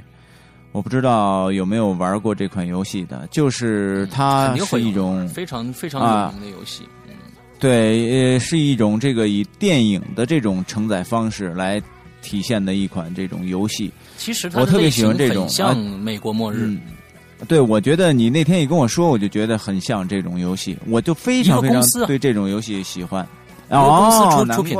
我不知道有没有玩过这款游戏的，就是它是一种非常非常啊有名的游戏。嗯对，呃，是一种这个以电影的这种承载方式来体现的一款这种游戏。其实我特别喜欢这种像美国末日。嗯，对，我觉得你那天一跟我说，我就觉得很像这种游戏，我就非常非常对这种游戏喜欢。一个公司出哦，难怪出品，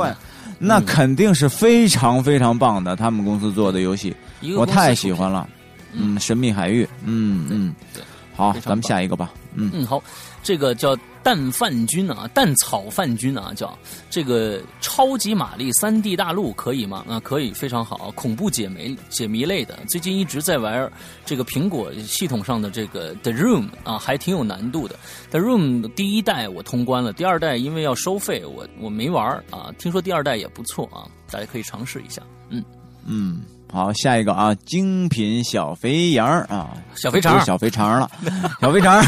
那嗯肯定是非常非常棒的，他们公司做的游戏，我太喜欢。了。嗯嗯，神秘海域，嗯嗯，对，好，咱们下一个吧。嗯，嗯，好，这个叫蛋饭君啊，蛋草饭君啊，叫这个超级玛丽三 D 大陆可以吗？啊，可以，非常好，恐怖解谜解谜类的，最近一直在玩这个苹果系统上的这个 The Room 啊，还挺有难度的。The Room 第一代我通关了，第二代因为要收费，我我没玩儿啊。听说第二代也不错啊，大家可以尝试一下。嗯，嗯，好，下一个啊，精品小肥羊啊，小肥肠小肥肠了，小肥肠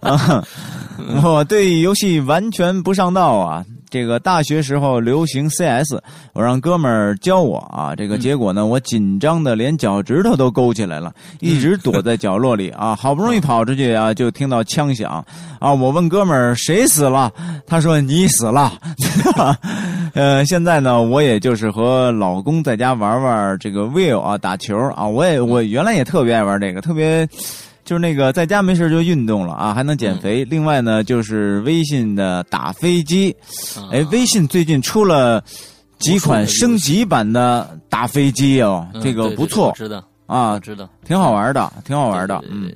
我对游戏完全不上道啊，这个大学时候流行 CS，我让哥们儿教我啊，这个结果呢，我紧张的连脚趾头都勾起来了，一直躲在角落里啊，好不容易跑出去啊，就听到枪响啊，我问哥们儿谁死了，他说你死了，呃，现在呢，我也就是和老公在家玩玩这个 Will 啊，打球啊，我也我原来也特别爱玩这个，特别。就是那个在家没事就运动了啊，还能减肥。另外呢，就是微信的打飞机。哎，微信最近出了几款升级版的打飞机哦，这个不错，知道啊，知道，挺好玩的，挺好玩的。嗯，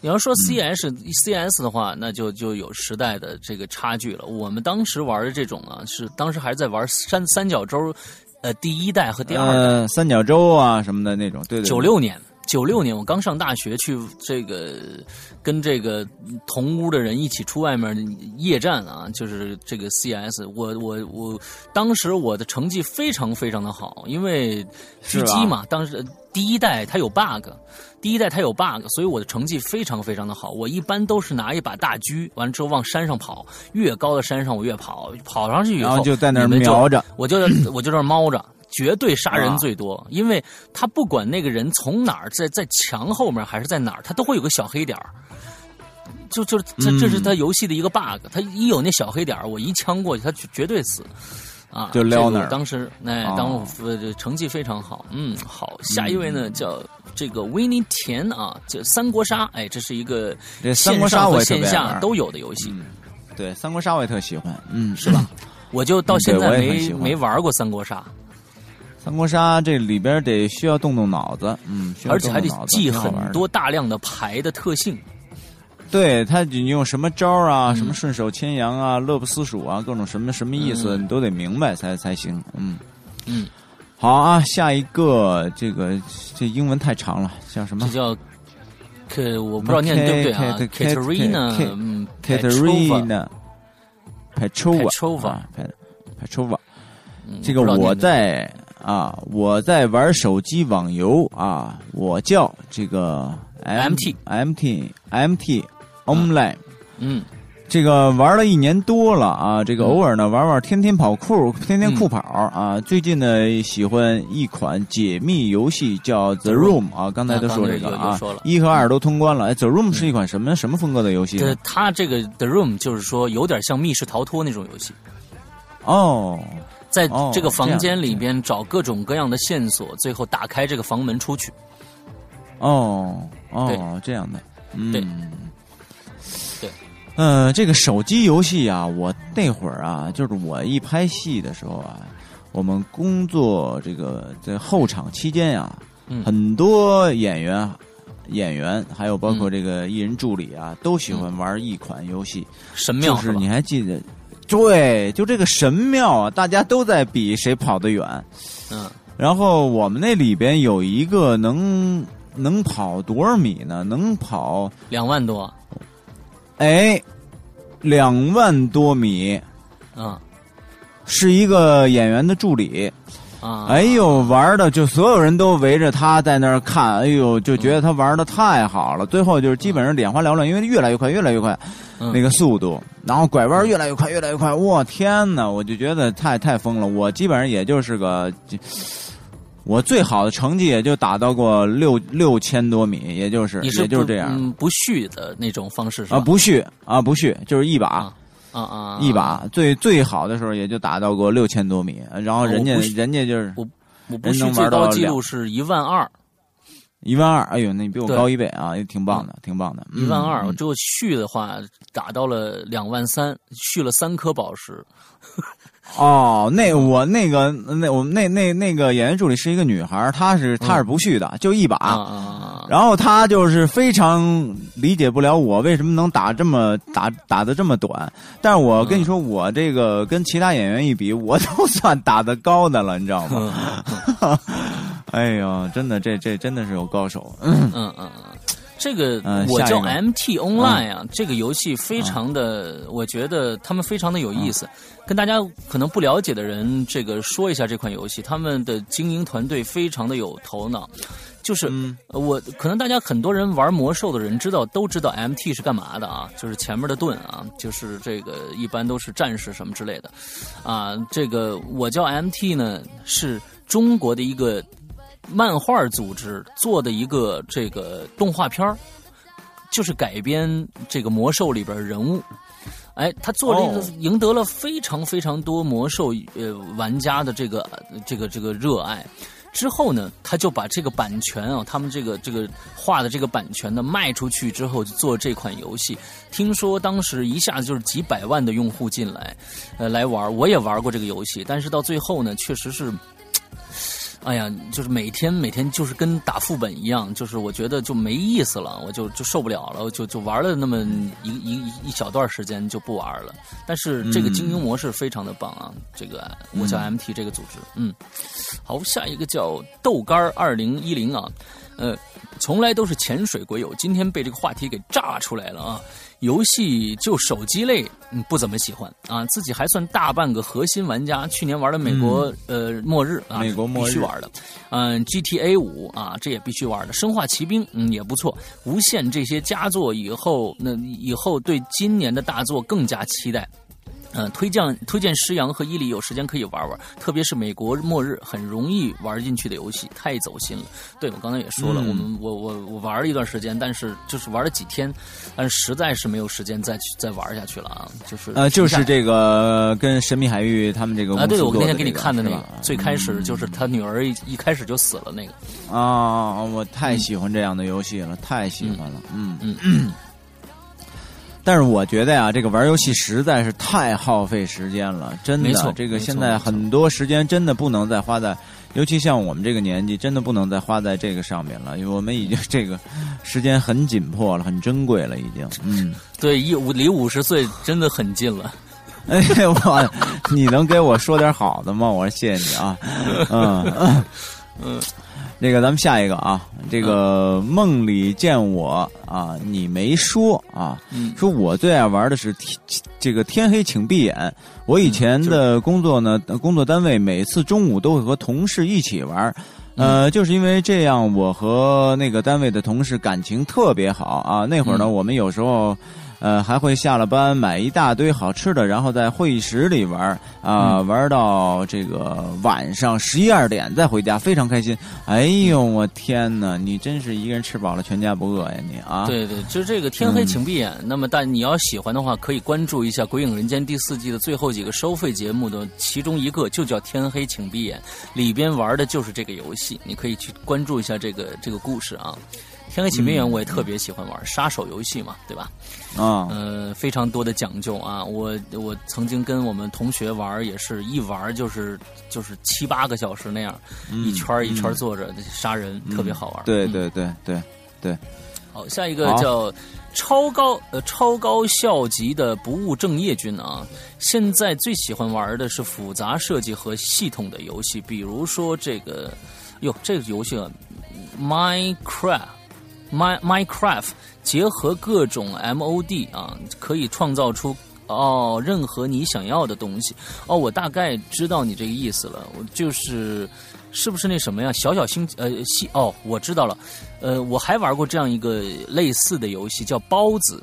你要说 C S C S 的话，那就就有时代的这个差距了。我们当时玩的这种啊，是当时还是在玩三三角洲，呃，第一代和第二代三角洲啊什么的那种。对对，九六年。九六年，我刚上大学，去这个跟这个同屋的人一起出外面夜战啊，就是这个 CS。我我我，当时我的成绩非常非常的好，因为狙击嘛，当时第一代它有 bug，第一代它有 bug，所以我的成绩非常非常的好。我一般都是拿一把大狙，完了之后往山上跑，越高的山上我越跑，跑上去以后就在那瞄着，我就我就在那猫着。绝对杀人最多，因为他不管那个人从哪儿，在在墙后面还是在哪儿，他都会有个小黑点儿。就就这这是他游戏的一个 bug，他一有那小黑点儿，我一枪过去，他绝对死。啊，就撩那儿。当时那当我成绩非常好，嗯，好。下一位呢叫这个维尼田啊，叫三国杀，哎，这是一个三国杀和线下都有的游戏。对，三国杀我也特喜欢，嗯，是吧？我就到现在没没玩过三国杀。三国杀这里边得需要动动脑子，嗯，而且还得记很多大量的牌的特性。对他，你用什么招啊？什么顺手牵羊啊？乐不思蜀啊？各种什么什么意思，你都得明白才才行。嗯嗯，好啊，下一个这个这英文太长了，叫什么？这叫可我不知道念对不对啊？Katerina，Katerina，Petrova，Petrova，这个我在。啊，我在玩手机网游啊，我叫这个 M T M T M T Online，嗯，这个玩了一年多了啊，这个偶尔呢玩玩天天跑酷，天天酷跑啊。最近呢喜欢一款解密游戏叫 The Room 啊，刚才都说这个啊，一和二都通关了。哎，The Room 是一款什么什么风格的游戏？它这个 The Room 就是说有点像密室逃脱那种游戏。哦。在这个房间里边找各种各样的线索，最后打开这个房门出去。哦哦，这样的，对。对，嗯，这个手机游戏啊，我那会儿啊，就是我一拍戏的时候啊，我们工作这个在后场期间呀，很多演员、演员还有包括这个艺人助理啊，都喜欢玩一款游戏，神庙是你还记得？对，就这个神庙啊，大家都在比谁跑得远。嗯，然后我们那里边有一个能能跑多少米呢？能跑两万多。哎，两万多米。嗯，是一个演员的助理。啊！哎呦，玩的就所有人都围着他在那儿看，哎呦，就觉得他玩的太好了。最后就是基本上眼花缭乱，因为越来越快，越来越快，那个速度。然后拐弯越来越快，越来越快！我天哪，我就觉得太太疯了。我基本上也就是个，我最好的成绩也就打到过六六千多米，也就是也就是这样，不续的那种方式是吧？啊，不续啊，不续，就是一把啊啊，一把最最好的时候也就打到过六千多米。然后人家人家就是我我不能玩到记录是一万二。一万二，哎呦，那你比我高一倍啊，也挺棒的，挺棒的。一万二，我最后续的话打到了两万三，续了三颗宝石。哦，那我那个那我们那那那个演员助理是一个女孩，她是她是不续的，就一把。然后她就是非常理解不了我为什么能打这么打打的这么短。但是我跟你说，我这个跟其他演员一比，我都算打的高的了，你知道吗？哎呦，真的，这这真的是有高手。嗯嗯嗯，这个嗯我叫 MT Online 啊，这个游戏非常的，我觉得他们非常的有意思。跟大家可能不了解的人，这个说一下这款游戏，他们的经营团队非常的有头脑。就是、嗯。呃我可能大家很多人玩魔兽的人知道都知道 MT 是干嘛的啊，就是前面的盾啊，就是这个一般都是战士什么之类的，啊，这个我叫 MT 呢是中国的一个漫画组织做的一个这个动画片儿就是改编这个魔兽里边人物。哎，他做了一个哦赢得了非常非常多魔兽呃玩家的这个呃这个这个热爱。之后呢，他就把这个版权啊，他们这个这个画的这个版权呢卖出去之后，就做这款游戏。听说当时一下子就是几百万的用户进来，呃，来玩。我也玩过这个游戏，但是到最后呢，确实是。哎呀，就是每天每天就是跟打副本一样，就是我觉得就没意思了，我就就受不了了，我就就玩了那么一一一一小段时间就不玩了。但是这个经营模式非常的棒啊，这个我叫 MT 这个组织，嗯，好，下一个叫豆干二零一零啊，呃，从来都是潜水鬼友，今天被这个话题给炸出来了啊！游戏就手机类，嗯，不怎么喜欢啊。自己还算大半个核心玩家，去年玩的美国、呃末日啊，嗯美国末日必须玩的。嗯，GTA 五啊，这也必须玩的。生化奇兵，嗯，也不错。无限这些佳作以后，那以后对今年的大作更加期待。嗯，推荐推荐诗阳和伊犁有时间可以玩玩，特别是美国末日很容易玩进去的游戏，太走心了。对我刚才也说了，嗯我们我我我玩了一段时间，但是就是玩了几天，但是实在是没有时间再去再玩下去了啊。就是呃，就是这个跟神秘海域他们这个啊，对，我那天给你看的那个，最开始就是他女儿一一开始就死了那个。啊，我太喜欢这样的游戏了，太喜欢了，嗯嗯但是我觉得呀、这个玩游戏实在是太耗费时间了，真的没错。这个现在很多时间真的不能再花在，尤其像我们这个年纪，真的不能再花在这个上面了，因为我们已经这个时间很紧迫了，很珍贵了，已经。嗯，对，一五离五十岁真的很近了。哎，我你能给我说点好的吗？我说谢谢你啊，嗯嗯 嗯。这个咱们下一个啊，这个梦里见我啊，你没说啊，嗯说我最爱玩的是天这个天黑请闭眼。我以前的工作呢，工作单位每次中午都会和同事一起玩。呃，就是因为这样，我和那个单位的同事感情特别好啊。那会儿呢，嗯我们有时候，呃，还会下了班买一大堆好吃的，然后在会议室里玩啊、玩到这个晚上十一二点再回家，非常开心。哎呦，我天哪！你真是一个人吃饱了全家不饿呀，你啊！对对，就是这个天黑请闭眼。那么，但你要喜欢的话，可以关注一下《鬼影人间》第四季的最后几个收费节目的，其中一个就叫《天黑请闭眼》，里边玩的就是这个游戏，你可以去关注一下这个这个故事啊。天黑请闭眼我也特别喜欢玩，杀手游戏嘛，对吧？啊，呃，非常多的讲究啊。我我曾经跟我们同学玩，也是一玩就是就是七八个小时那样，一圈一圈坐着杀人，特别好玩。嗯对对对对对，好，下一个叫超高呃超高校级的不务正业军啊，现在最喜欢玩的是复杂设计和系统的游戏，比如说这个，哟，这个游戏啊，Minecraft。My Minecraft 结合各种 MOD 啊，可以创造出哦任何你想要的东西。哦，我大概知道你这个意思了，我就是是不是那什么呀？小小星呃系哦，我知道了，呃，我还玩过这样一个类似的游戏，叫包子。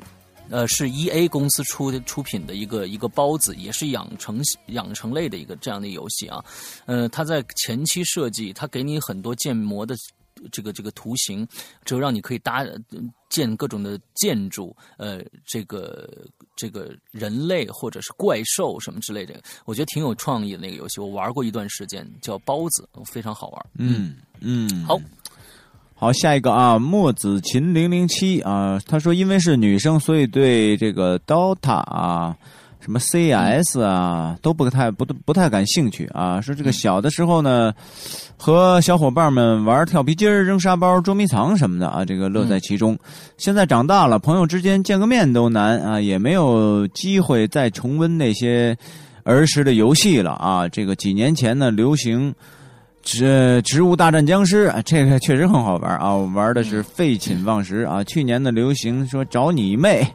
呃，是 E A 公司出的出品的一个一个包子，也是养成养成类的一个这样的游戏啊。呃，它在前期设计，它给你很多建模的这个这个图形，之后让你可以搭呃建各种的建筑，呃，这个这个人类或者是怪兽什么之类的，我觉得挺有创意的那个游戏，我玩过一段时间，叫包子，非常好玩。嗯嗯，好。好，下一个啊，墨子琴零零七啊，他说因为是女生，所以对这个 DOTA 啊、什么 CS 啊都不太不不太感兴趣啊。说这个小的时候呢，和小伙伴们玩跳皮筋、扔沙包、捉迷藏什么的啊，这个乐在其中。现在长大了，朋友之间见个面都难啊，也没有机会再重温那些儿时的游戏了啊。这个几年前呢，流行。植植物大战僵尸，这个确实很好玩啊！我玩的是废寝忘食啊。去年的流行说找你妹，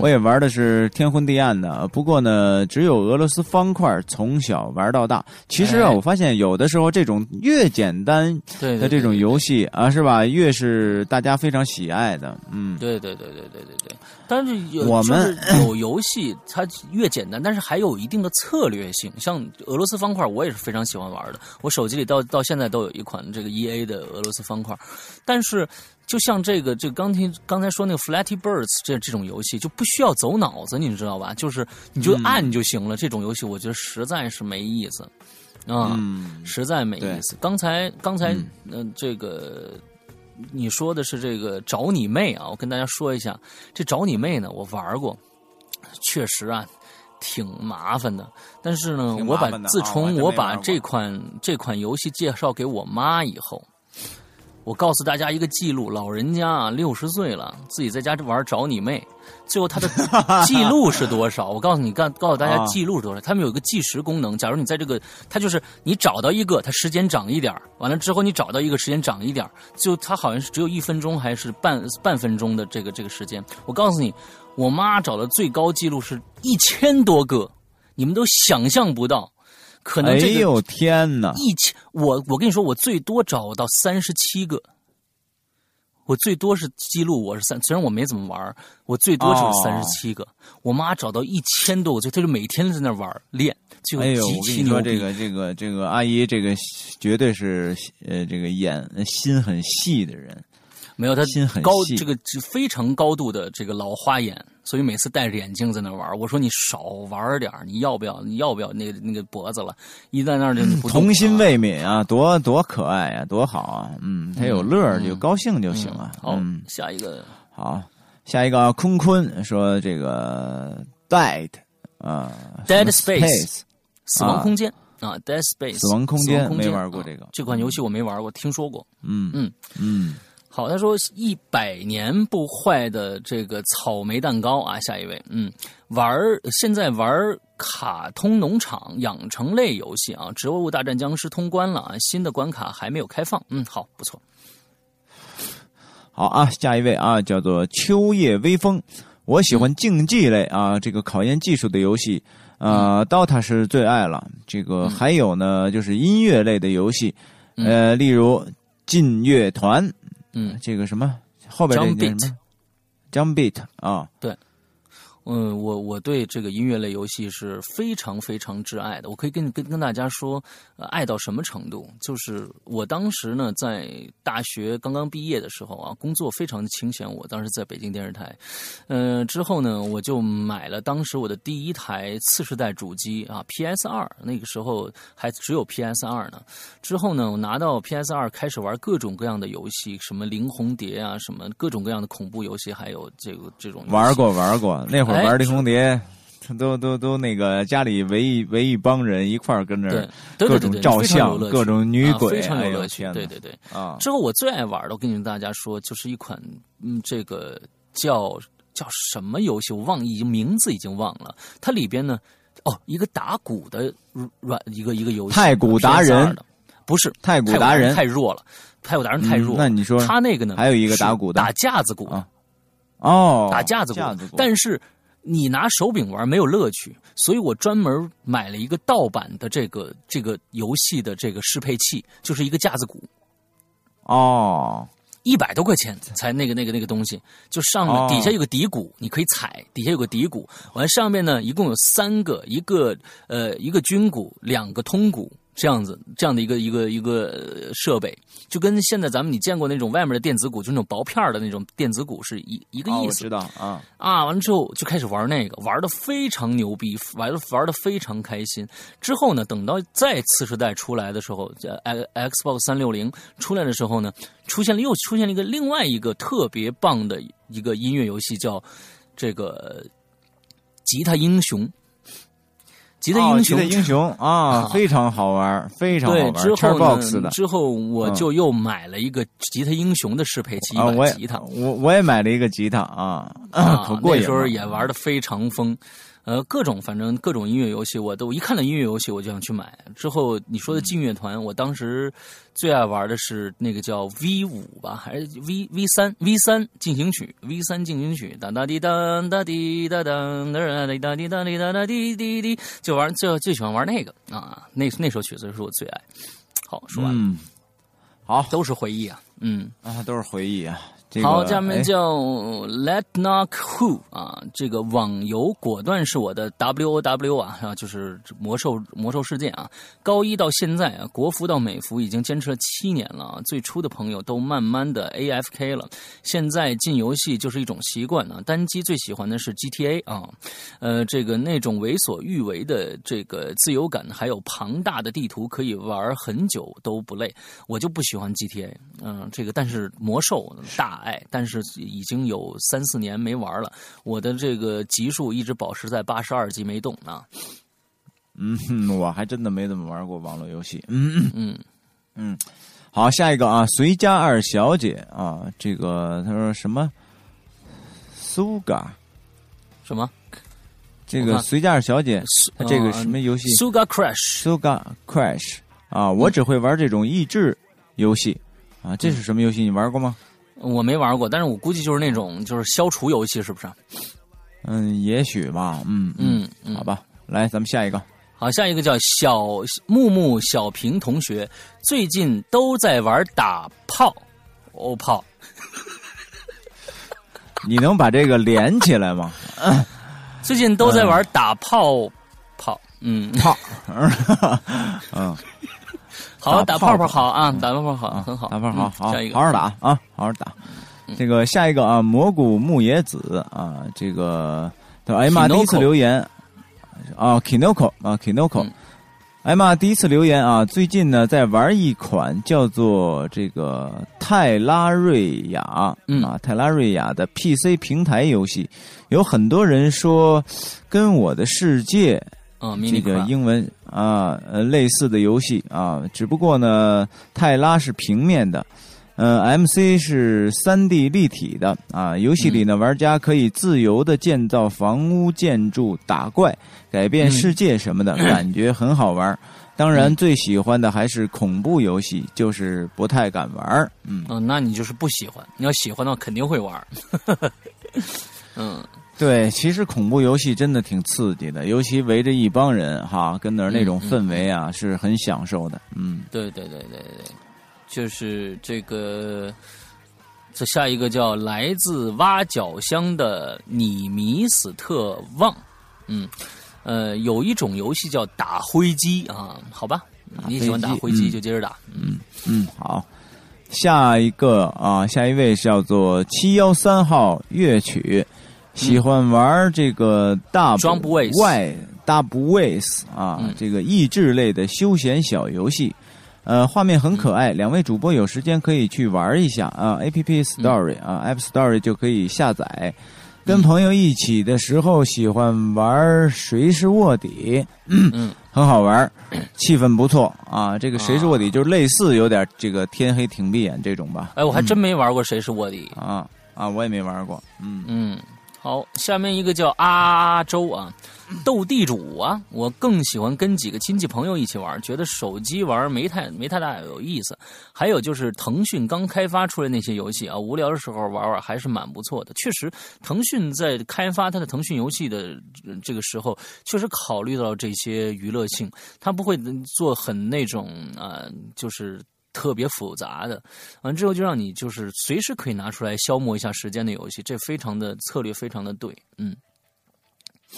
我也玩的是天昏地暗的。不过呢，只有俄罗斯方块从小玩到大。其实啊，我发现有的时候这种越简单的这种游戏啊，是吧？越是大家非常喜爱的。嗯，对对对对对对对。但是有我们有游戏，它越简单，但是还有一定的策略性。像俄罗斯方块，我也是非常喜欢玩的。我手机里到到现在都有一款这个 E A 的俄罗斯方块。但是，就像这个这刚听刚才说那个 Flappy Birds 这这种游戏，就不需要走脑子，你知道吧？就是你就按就行了。这种游戏我觉得实在是没意思啊，实在没意思。刚才刚才嗯，这个。你说的是这个找你妹啊！我跟大家说一下，这找你妹呢，我玩过，确实啊，挺麻烦的。但是呢，我把自从我把这款这款游戏介绍给我妈以后。我告诉大家一个记录，老人家啊六十岁了，自己在家玩找你妹，最后他的 记录是多少？我告诉你，告告诉大家记录是多少？他们有一个计时功能，假如你在这个，他就是你找到一个，它时间长一点完了之后你找到一个时间长一点就它好像是只有一分钟还是半半分钟的这个这个时间。我告诉你，我妈找的最高记录是一千多个，你们都想象不到。可能这个天哪！一千，我我跟你说，我最多找到三十七个，我最多是记录我是三，虽然我没怎么玩，我最多只有三十七个。我妈找到一千多个，就她就每天在那玩练，就极其牛这个这个这个阿姨，这个绝对是呃这个眼心很细的人。没有，他心很高，这个非常高度的这个老花眼，所以每次戴着眼镜在那玩。我说你少玩点你要不要？你要不要那个那个脖子了？一在那儿就童心未泯啊，多多可爱呀，多好啊！嗯，他有乐就高兴就行了。好，下一个好，下一个坤坤说这个 dead 啊，dead space 死亡空间啊，dead space 死亡空间没玩过这个这款游戏我没玩过，听说过。嗯嗯嗯。好，他说一百年不坏的这个草莓蛋糕啊，下一位，嗯，玩现在玩卡通农场养成类游戏啊，植物大战僵尸通关了啊，新的关卡还没有开放，嗯，好，不错。好啊，下一位啊，叫做秋叶微风，我喜欢竞技类啊，这个考验技术的游戏，呃，DOTA 是最爱了，这个还有呢，就是音乐类的游戏，呃，例如劲乐团。嗯，这个什么后边这个什么，Jump Beat 啊，对。嗯，我我对这个音乐类游戏是非常非常挚爱的。我可以跟跟跟大家说，爱到什么程度？就是我当时呢，在大学刚刚毕业的时候啊，工作非常的清闲。我当时在北京电视台，嗯，之后呢，我就买了当时我的第一台次世代主机啊，PS 二。那个时候还只有 PS 二呢。之后呢，我拿到 PS 二，开始玩各种各样的游戏，什么《灵红蝶》啊，什么各种各样的恐怖游戏，还有这个这种玩过玩过那会儿。玩《灵红蝶》，都都都那个家里围一围一帮人一块儿跟着，各种照相，各种女鬼，非常有乐趣。对对对啊！之后我最爱玩的，我跟你们大家说，就是一款嗯，这个叫叫什么游戏，我忘已经名字已经忘了。它里边呢，哦，一个打鼓的软一个一个游戏，太鼓达人不是太鼓达人太弱了，太鼓达人太弱。那你说他那个呢？还有一个打鼓的打架子鼓啊，哦，打架子鼓，但是。你拿手柄玩没有乐趣，所以我专门买了一个盗版的这个这个游戏的这个适配器，就是一个架子鼓。哦，一百多块钱才那个那个那个东西，就上面底下有个底鼓，你可以踩，底下有个底鼓，完上面呢一共有三个，一个呃一个军鼓，两个通鼓。这样子，这样的一个一个一个设备，就跟现在咱们你见过那种外面的电子鼓，就那种薄片的那种电子鼓是一一个意思。知道啊啊！完了之后就开始玩那个，玩的非常牛逼，玩的玩的非常开心。之后呢，等到再次时代出来的时候，X Xbox 三六零出来的时候呢，出现了又出现了一个另外一个特别棒的一个音乐游戏，叫这个吉他英雄。吉他英雄，吉他英雄 啊，非常好玩，非常好玩。之后呢？之后我就又买了一个吉他英雄的适配器，一把吉他。我我也买了一个吉他啊，可过瘾。那时候也玩的非常疯，呃，各种反正各种音乐游戏，我都一看到音乐游戏我就想去买。之后你说的劲乐团，我当时最爱玩的是那个叫 V 五吧，还是 V V 三 V 三进行曲 V 三进行曲，哒哒滴哒哒滴哒哒哒滴哒滴哒滴哒哒滴滴滴，就玩就最喜欢玩那个啊，那那首曲子是我最爱。好，说完了，嗯，好都是回忆啊，嗯。啊，都是回忆啊。这个、好，下面哎叫 Let Knock Who 啊，这个网游果断是我的 W O W 啊，啊，就是魔兽魔兽世界啊。高一到现在啊，国服到美服已经坚持了七年了啊。最初的朋友都慢慢的 A F K 了，现在进游戏就是一种习惯啊。单机最喜欢的是 G T A 啊，呃，这个那种为所欲为的这个自由感，还有庞大的地图可以玩很久都不累。我就不喜欢 GTA，嗯、这个但是魔兽大爱，但是已经有三四年没玩了，我的这个级数一直保持在八十二级没动啊。嗯哼，我还真的没怎么玩过网络游戏。嗯嗯嗯，好，下一个啊，随家二小姐啊，这个她说什么？Suga，什么这个随家二小姐，她这个呃什么游戏？Suga Crash，？Suga Crash 啊，我只会玩这种益智游戏啊，这是什么游戏？你玩过吗？我没玩过，但是我估计就是那种就是消除游戏，是不是？嗯，也许吧。嗯嗯嗯好吧，来，咱们下一个。好，下一个叫小木木小平同学，最近都在玩打炮，欧炮。你能把这个连起来吗？最近都在玩打炮炮，嗯，炮，嗯，好，打泡泡好啊，打泡泡好，啊很好，打泡好嗯好下一个。好好打啊，好好打。这个下一个啊，蘑菇木野子啊，这个对哎呀妈，第一次留言啊，Kinoko 啊，Kinoko。嗯。哎妈，第一次留言啊！最近呢，在玩一款叫做这个泰拉瑞亚，嗯。啊，泰拉瑞亚的 PC 平台游戏，有很多人说跟我的世界嗯，这个英文啊，呃，类似的游戏啊，只不过呢，泰拉是平面的，呃，MC 是三 D 立体的啊。游戏里呢，玩家可以自由的建造房屋、建筑、打怪、改变世界什么的，感觉很好玩。当然，嗯最喜欢的还是恐怖游戏，就是不太敢玩嗯，那你就是不喜欢，你要喜欢的话肯定会玩。嗯，对，其实恐怖游戏真的挺刺激的，尤其围着一帮人哈，跟那儿那种氛围啊，是很享受的。嗯。对对对对对，就是这个。这下一个叫来自挖角乡的你米斯特旺，嗯，呃，有一种游戏叫打灰机啊，好吧，你喜欢打灰机嗯就接着打，嗯嗯，好，下一个啊，下一位叫做七幺三号乐曲，喜欢玩这个大外 Double Ways 啊，嗯这个益智类的休闲小游戏。呃，画面很可爱，两位主播有时间可以去玩一下啊，A P P Story、啊，App Story 就可以下载。跟朋友一起的时候，喜欢玩谁是卧底，嗯 很好玩，气氛不错啊。这个谁是卧底啊就是类似有点这个天黑请闭眼这种吧。哎，我还真没玩过谁是卧底，啊啊，我也没玩过。嗯嗯，好，下面一个叫阿周啊，斗地主啊，我更喜欢跟几个亲戚朋友一起玩，觉得手机玩没太没太大有意思。还有就是腾讯刚开发出来那些游戏啊，无聊的时候玩玩还是蛮不错的。确实，腾讯在开发它的腾讯游戏的这个时候，确实考虑到这些娱乐性，它不会做很那种啊、就是。特别复杂的，完之后就让你就是随时可以拿出来消磨一下时间的游戏，这非常的策略非常的对，嗯，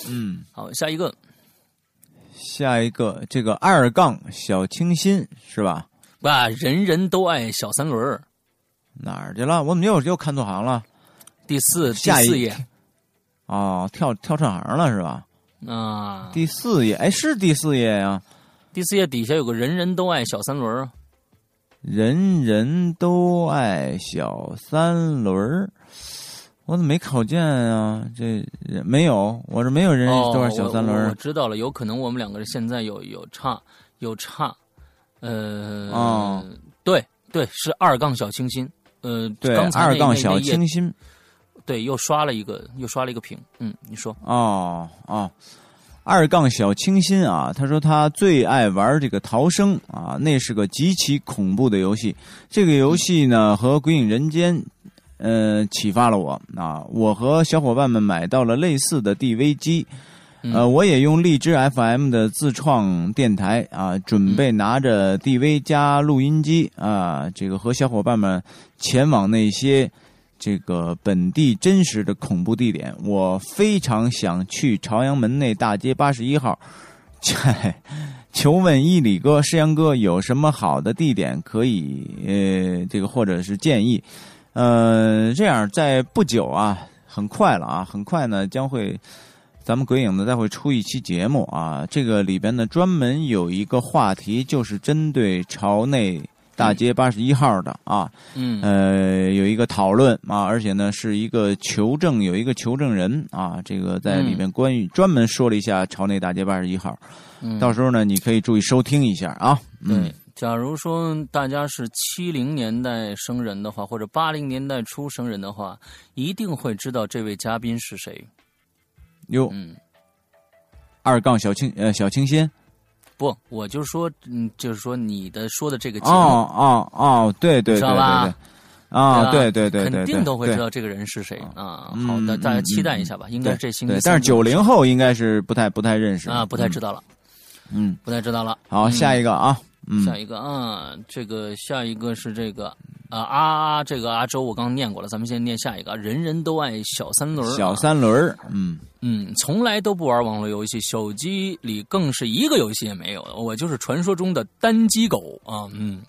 嗯，好，下一个。下一个这个二杠小清新是吧？哇，人人都爱小三轮儿，哪儿去了？我怎么又又看错行了？第四第四页。哦，跳跳串行了是吧？啊，第四页，哎，是第四页呀、第四页底下有个人人都爱小三轮儿，人人都爱小三轮儿，我怎么没考见啊？这人没有，我这没有人人哦，都爱小三轮儿。我知道了，有可能我们两个人现在有有差有差，呃，哦。对对，是二杠小清新，呃，对，刚才二杠小清新。对，又刷了一个，又刷了一个屏。嗯，你说。哦哦，二杠小清新啊，他说他最爱玩这个逃生啊，那是个极其恐怖的游戏。这个游戏呢和《鬼影人间》呃启发了我啊，我和小伙伴们买到了类似的 DV 机。呃，我也用荔枝 FM 的自创电台啊，准备拿着 DV 加录音机啊，这个和小伙伴们前往那些这个本地真实的恐怖地点。我非常想去朝阳门内大街八十一号，求问一里哥、石阳哥有什么好的地点可以呃，这个或者是建议。呃，这样在不久啊，很快了啊，很快呢将会。咱们鬼影呢，再会出一期节目啊，这个里边呢专门有一个话题，就是针对朝内大街八十一号的啊，嗯，呃，有一个讨论啊，而且呢是一个求证，有一个求证人啊，这个在里面关于专门说了一下朝内大街八十一号，到时候呢你可以注意收听一下啊。对，假如说大家是七零年代生人的话，或者八零年代出生人的话，一定会知道这位嘉宾是谁。哟，嗯，二杠小清呃小清新，不，我就说，嗯，就是说你的说的这个节目，哦哦哦，对对对对对，啊，对对对对，肯定都会知道这个人是谁啊。好的，大家期待一下吧，应该这星期，但是九零后应该是不太不太认识啊，不太知道了，嗯，不太知道了。好，下一个啊，下一个啊，这个下一个是这个。啊啊！这个阿周我刚刚念过了，咱们先念下一个。人人都爱小三轮小三轮嗯嗯，从来都不玩网络游戏，手机里更是一个游戏也没有。我就是传说中的单机狗啊，嗯。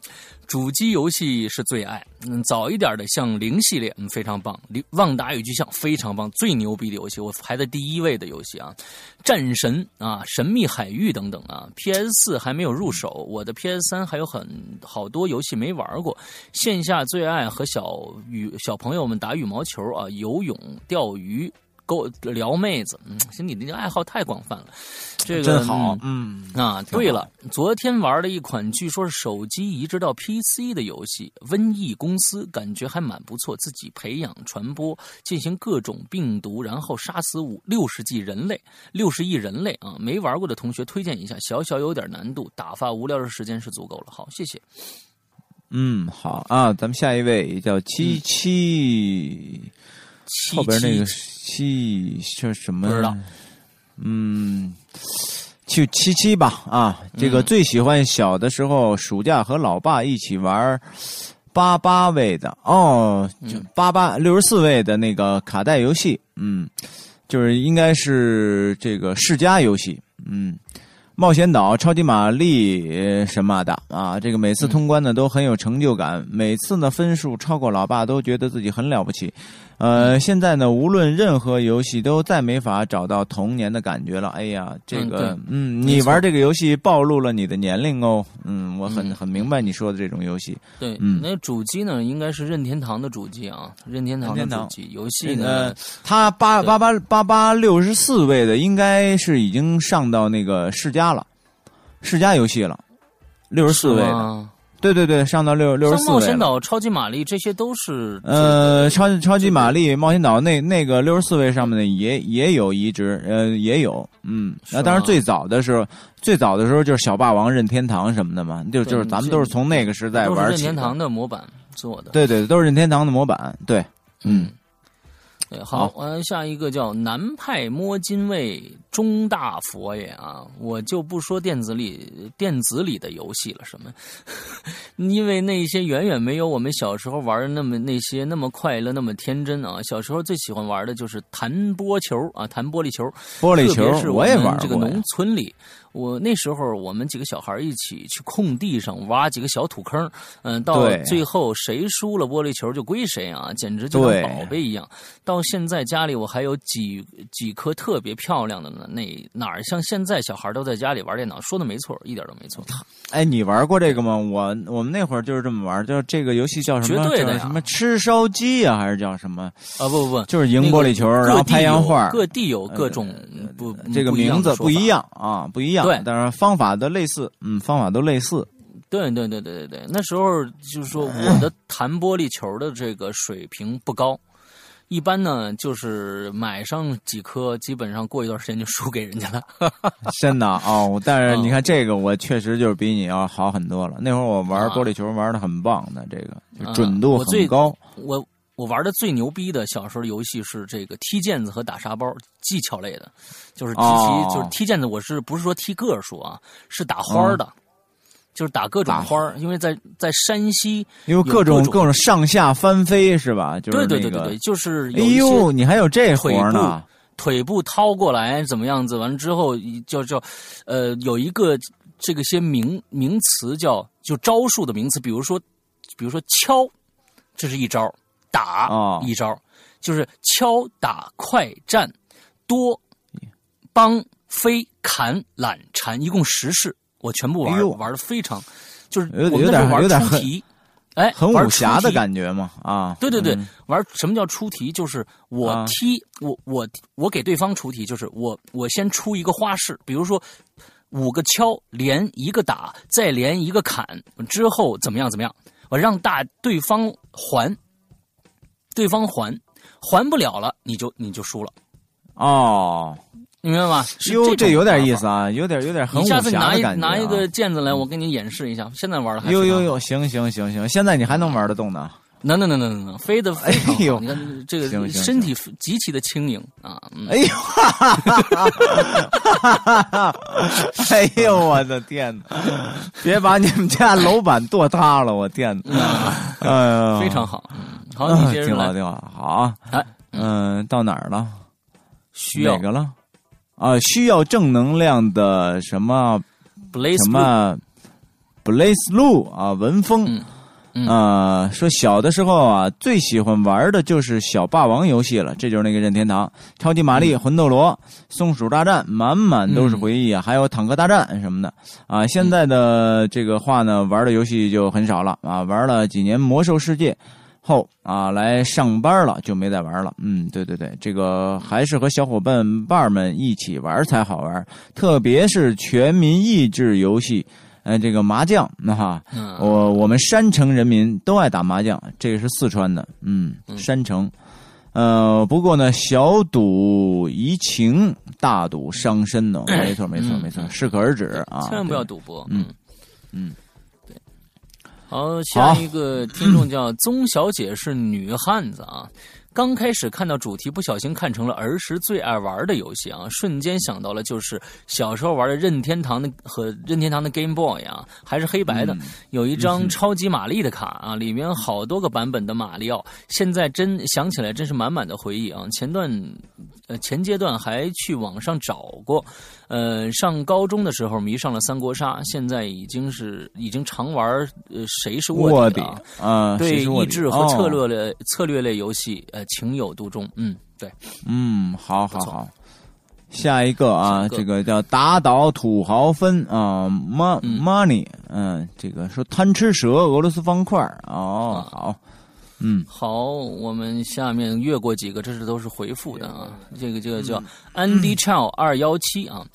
主机游戏是最爱，嗯，早一点的像零系列，嗯，非常棒。旺达与巨像非常棒，最牛逼的游戏，我排在第一位的游戏啊。战神啊，神秘海域等等啊。PS 四还没有入手，我的 PS 三还有很好多游戏没玩过。线下最爱和小羽小朋友们打羽毛球啊，游泳、钓鱼。够撩妹子，嗯，行，你那个爱好太广泛了，这个真好，嗯啊，对了，昨天玩了一款据说是手机移植到 PC 的游戏《瘟疫公司》，感觉还蛮不错，自己培养、传播、进行各种病毒，然后杀死五六十亿人类，六十亿人类啊！没玩过的同学推荐一下，小小有点难度，打发无聊的时间是足够了。好，谢谢。嗯，好啊，咱们下一位叫七七。后边那个七叫什么？不知道。嗯，去七七吧啊！这个最喜欢小的时候暑假和老爸一起玩八八位的哦，就八八六十四位的那个卡带游戏。嗯，就是应该是这个世嘉游戏。嗯。冒险岛、超级玛丽什么的啊，这个每次通关呢都很有成就感，每次呢分数超过老爸都觉得自己很了不起。呃，现在呢无论任何游戏都再没法找到童年的感觉了。哎呀，这个嗯，你玩这个游戏暴露了你的年龄哦。嗯，我很很明白你说的这种游戏。对，嗯，那主机呢应该是任天堂的主机啊，任天堂的主机游戏呢，它八八八八八六十四位的应该是已经上到那个世嘉。世嘉游戏了，六十四位的，对对对，上到六六十四位。冒险岛、超级玛丽这些都是呃，超超级玛丽、冒险岛那那个六十四位上面的也也有移植，呃，也有，嗯，那当然最早的时候，最早的时候就是小霸王、任天堂什么的嘛，就就是咱们都是从那个时代玩起。任天堂的模板做的，对对，都是任天堂的模板，对，嗯。对，好，完下一个叫南派摸金位中大佛爷啊，我就不说电子里电子里的游戏了，什么，因为那些远远没有我们小时候玩的那么那些那么快乐那么天真啊。小时候最喜欢玩的就是弹波球啊，弹玻璃球，玻璃球，我也玩这个农村里。我那时候，我们几个小孩一起去空地上挖几个小土坑，嗯，到最后谁输了玻璃球就归谁啊，简直就跟宝贝一样。到现在家里我还有几几颗特别漂亮的呢，那哪儿像现在小孩都在家里玩电脑，说的没错，一点都没错。哎，你玩过这个吗？我我们那会儿就是这么玩，就是这个游戏叫什么？绝对的什么吃烧鸡呀，还是叫什么？啊不不不，就是赢玻璃球，然后拍洋画。各地有各种不这个名字不一样啊，不一样。对，但是方法都类似，嗯，方法都类似。对对对对对对，那时候就是说 我的弹玻璃球的这个水平不高，一般呢就是买上几颗，基本上过一段时间就输给人家了。真的哦，但是嗯你看这个，我确实就是比你要好很多了。那会儿我玩啊玻璃球玩的很棒的，这个准度很高。我我玩的最牛逼的小时候游戏是这个踢毽子和打沙包，技巧类的，就是踢哦，就是踢毽子。我是不是说踢个数啊？是打花儿的，就是打各种花儿。因为在在山西，因为有各种各种上下翻飞是吧？就是对对那个对对对，就是哎呦，你还有这活呢？腿部掏过来怎么样子？完了之后叫叫，呃，有一个这个些名名词叫就招数的名词，比如说比如说敲，这是一招，打、哦一招，就是敲打快战多帮飞砍懒缠，一共十式，我全部玩、哎玩的非常，就是我们那时候玩出题，哎，很武侠的感觉嘛啊！对对对，嗯玩什么叫出题？就是我啊踢、我我我给对方出题，就是我我先出一个花式，比如说五个敲连一个打，再连一个砍，之后怎么样怎么样，我让大对方还，对方还，还不了了，你就你就输了，哦，你明白吗？是哟，这这有点意思。啊，有点有点很你武侠下次你拿一的感觉、啊。拿一个毽子来，我给你演示一下。现在玩的还非常好呦呦呦，行行行行，现在你还能玩得动呢？能能能能能能，飞得。哎呦你看这个身体极其的轻盈啊，嗯。哎呦，哎呦，我的天哪！别把你们家楼板剁塌了，我天哪！哎呀，非常好。嗯，好，啊你接着挺好，来。挺好，好啊。哎，嗯，到哪儿了？需要哪个了？啊，需要正能量的什么什么 Blaze 路啊，文风。啊、说小的时候啊，最喜欢玩的就是小霸王游戏了，这就是那个任天堂、超级玛丽、魂斗罗、松鼠大战，满满都是回忆啊，还有坦克大战什么的啊。现在的这个话呢，玩的游戏就很少了啊，玩了几年魔兽世界。后啊，来上班了就没再玩了。嗯，对对对，这个还是和小伙伴伴们一起玩才好玩，特别是全民益智游戏，呃，这个麻将，那、哈，嗯我我们山城人民都爱打麻将，这个是四川的，嗯，山城。呃，不过呢，小赌怡情，大赌伤身呢。没错，没错，嗯没错，适可而止啊。千万不要赌博。嗯嗯。好，下一个听众叫宗小姐是女汉子啊。刚开始看到主题，不小心看成了儿时最爱玩的游戏啊，瞬间想到了就是小时候玩的任天堂的和任天堂的 Game Boy 啊，还是黑白的，有一张超级玛丽的卡啊，里面好多个版本的马里奥，现在真想起来真是满满的回忆啊。前段呃前阶段还去网上找过，呃，上高中的时候迷上了三国杀，现在已经是已经常玩呃谁是卧底卧底啊。对是卧底益智和策哦略类、策略类游戏，呃，情有独钟。嗯，对，嗯，好好好。下一个啊，个这个叫打倒土豪分啊 money，嗯，这个说贪吃蛇俄罗斯方块哦，啊好，嗯，好，我们下面越过几个，这是都是回复的啊。这个这个叫 Andy Chow 二幺七啊，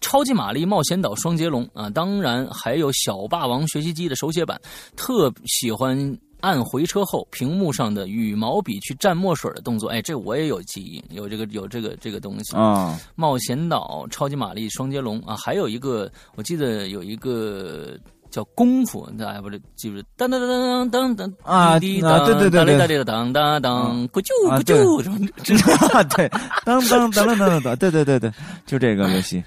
超级玛丽冒险岛双截龙啊，当然还有小霸王学习机的手写版，特喜欢。按回车后，屏幕上的羽毛笔去蘸墨水的动作，哎，这我也有记忆，有这个有这个这个东西。啊，冒险岛、超级玛丽、双截龙啊，还有一个我记得有一个叫功夫，大家不是记不记得？当当当当当当啊滴滴对对对对哒哩哒哩当当当，咕啾咕啾，什么这对，当当当当当当，对对对对，就这个游戏。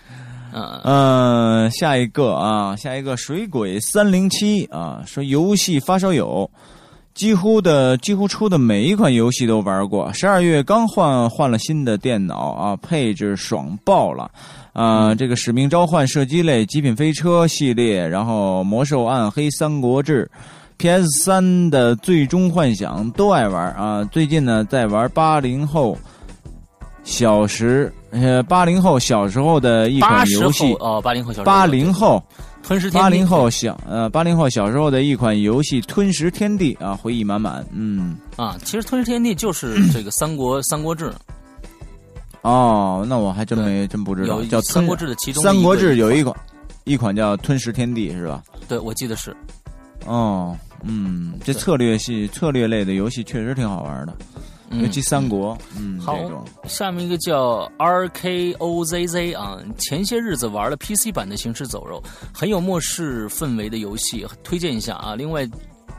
啊嗯，下一个啊，下一个水鬼三零七啊，说游戏发烧友，几乎的几乎出的每一款游戏都玩过。十二月刚换换了新的电脑啊，配置爽爆了。啊、这个《使命召唤》射击类、《极品飞车》系列，然后《魔兽暗黑三国志》PS 三的《最终幻想》都爱玩啊。最近呢，在玩八零后小时呃八零后小时候的一款游戏，哦，八零后小时候八零后吞食天地八零后小呃八零后小时候的一款游戏《吞食天地》啊，回忆满满。嗯，啊，其实吞食天地就是这个三国三国志，哦，那我还真没真不知道，有叫三国志的其中三国志有一款一款叫《吞食天地》是吧？对我记得是哦，嗯，这策略系策略类的游戏确实挺好玩的。尤其三国，嗯，好下面一个叫 R K O Z Z 啊，前些日子玩了 PC 版的《行尸走肉》，很有末世氛围的游戏，推荐一下啊。另外。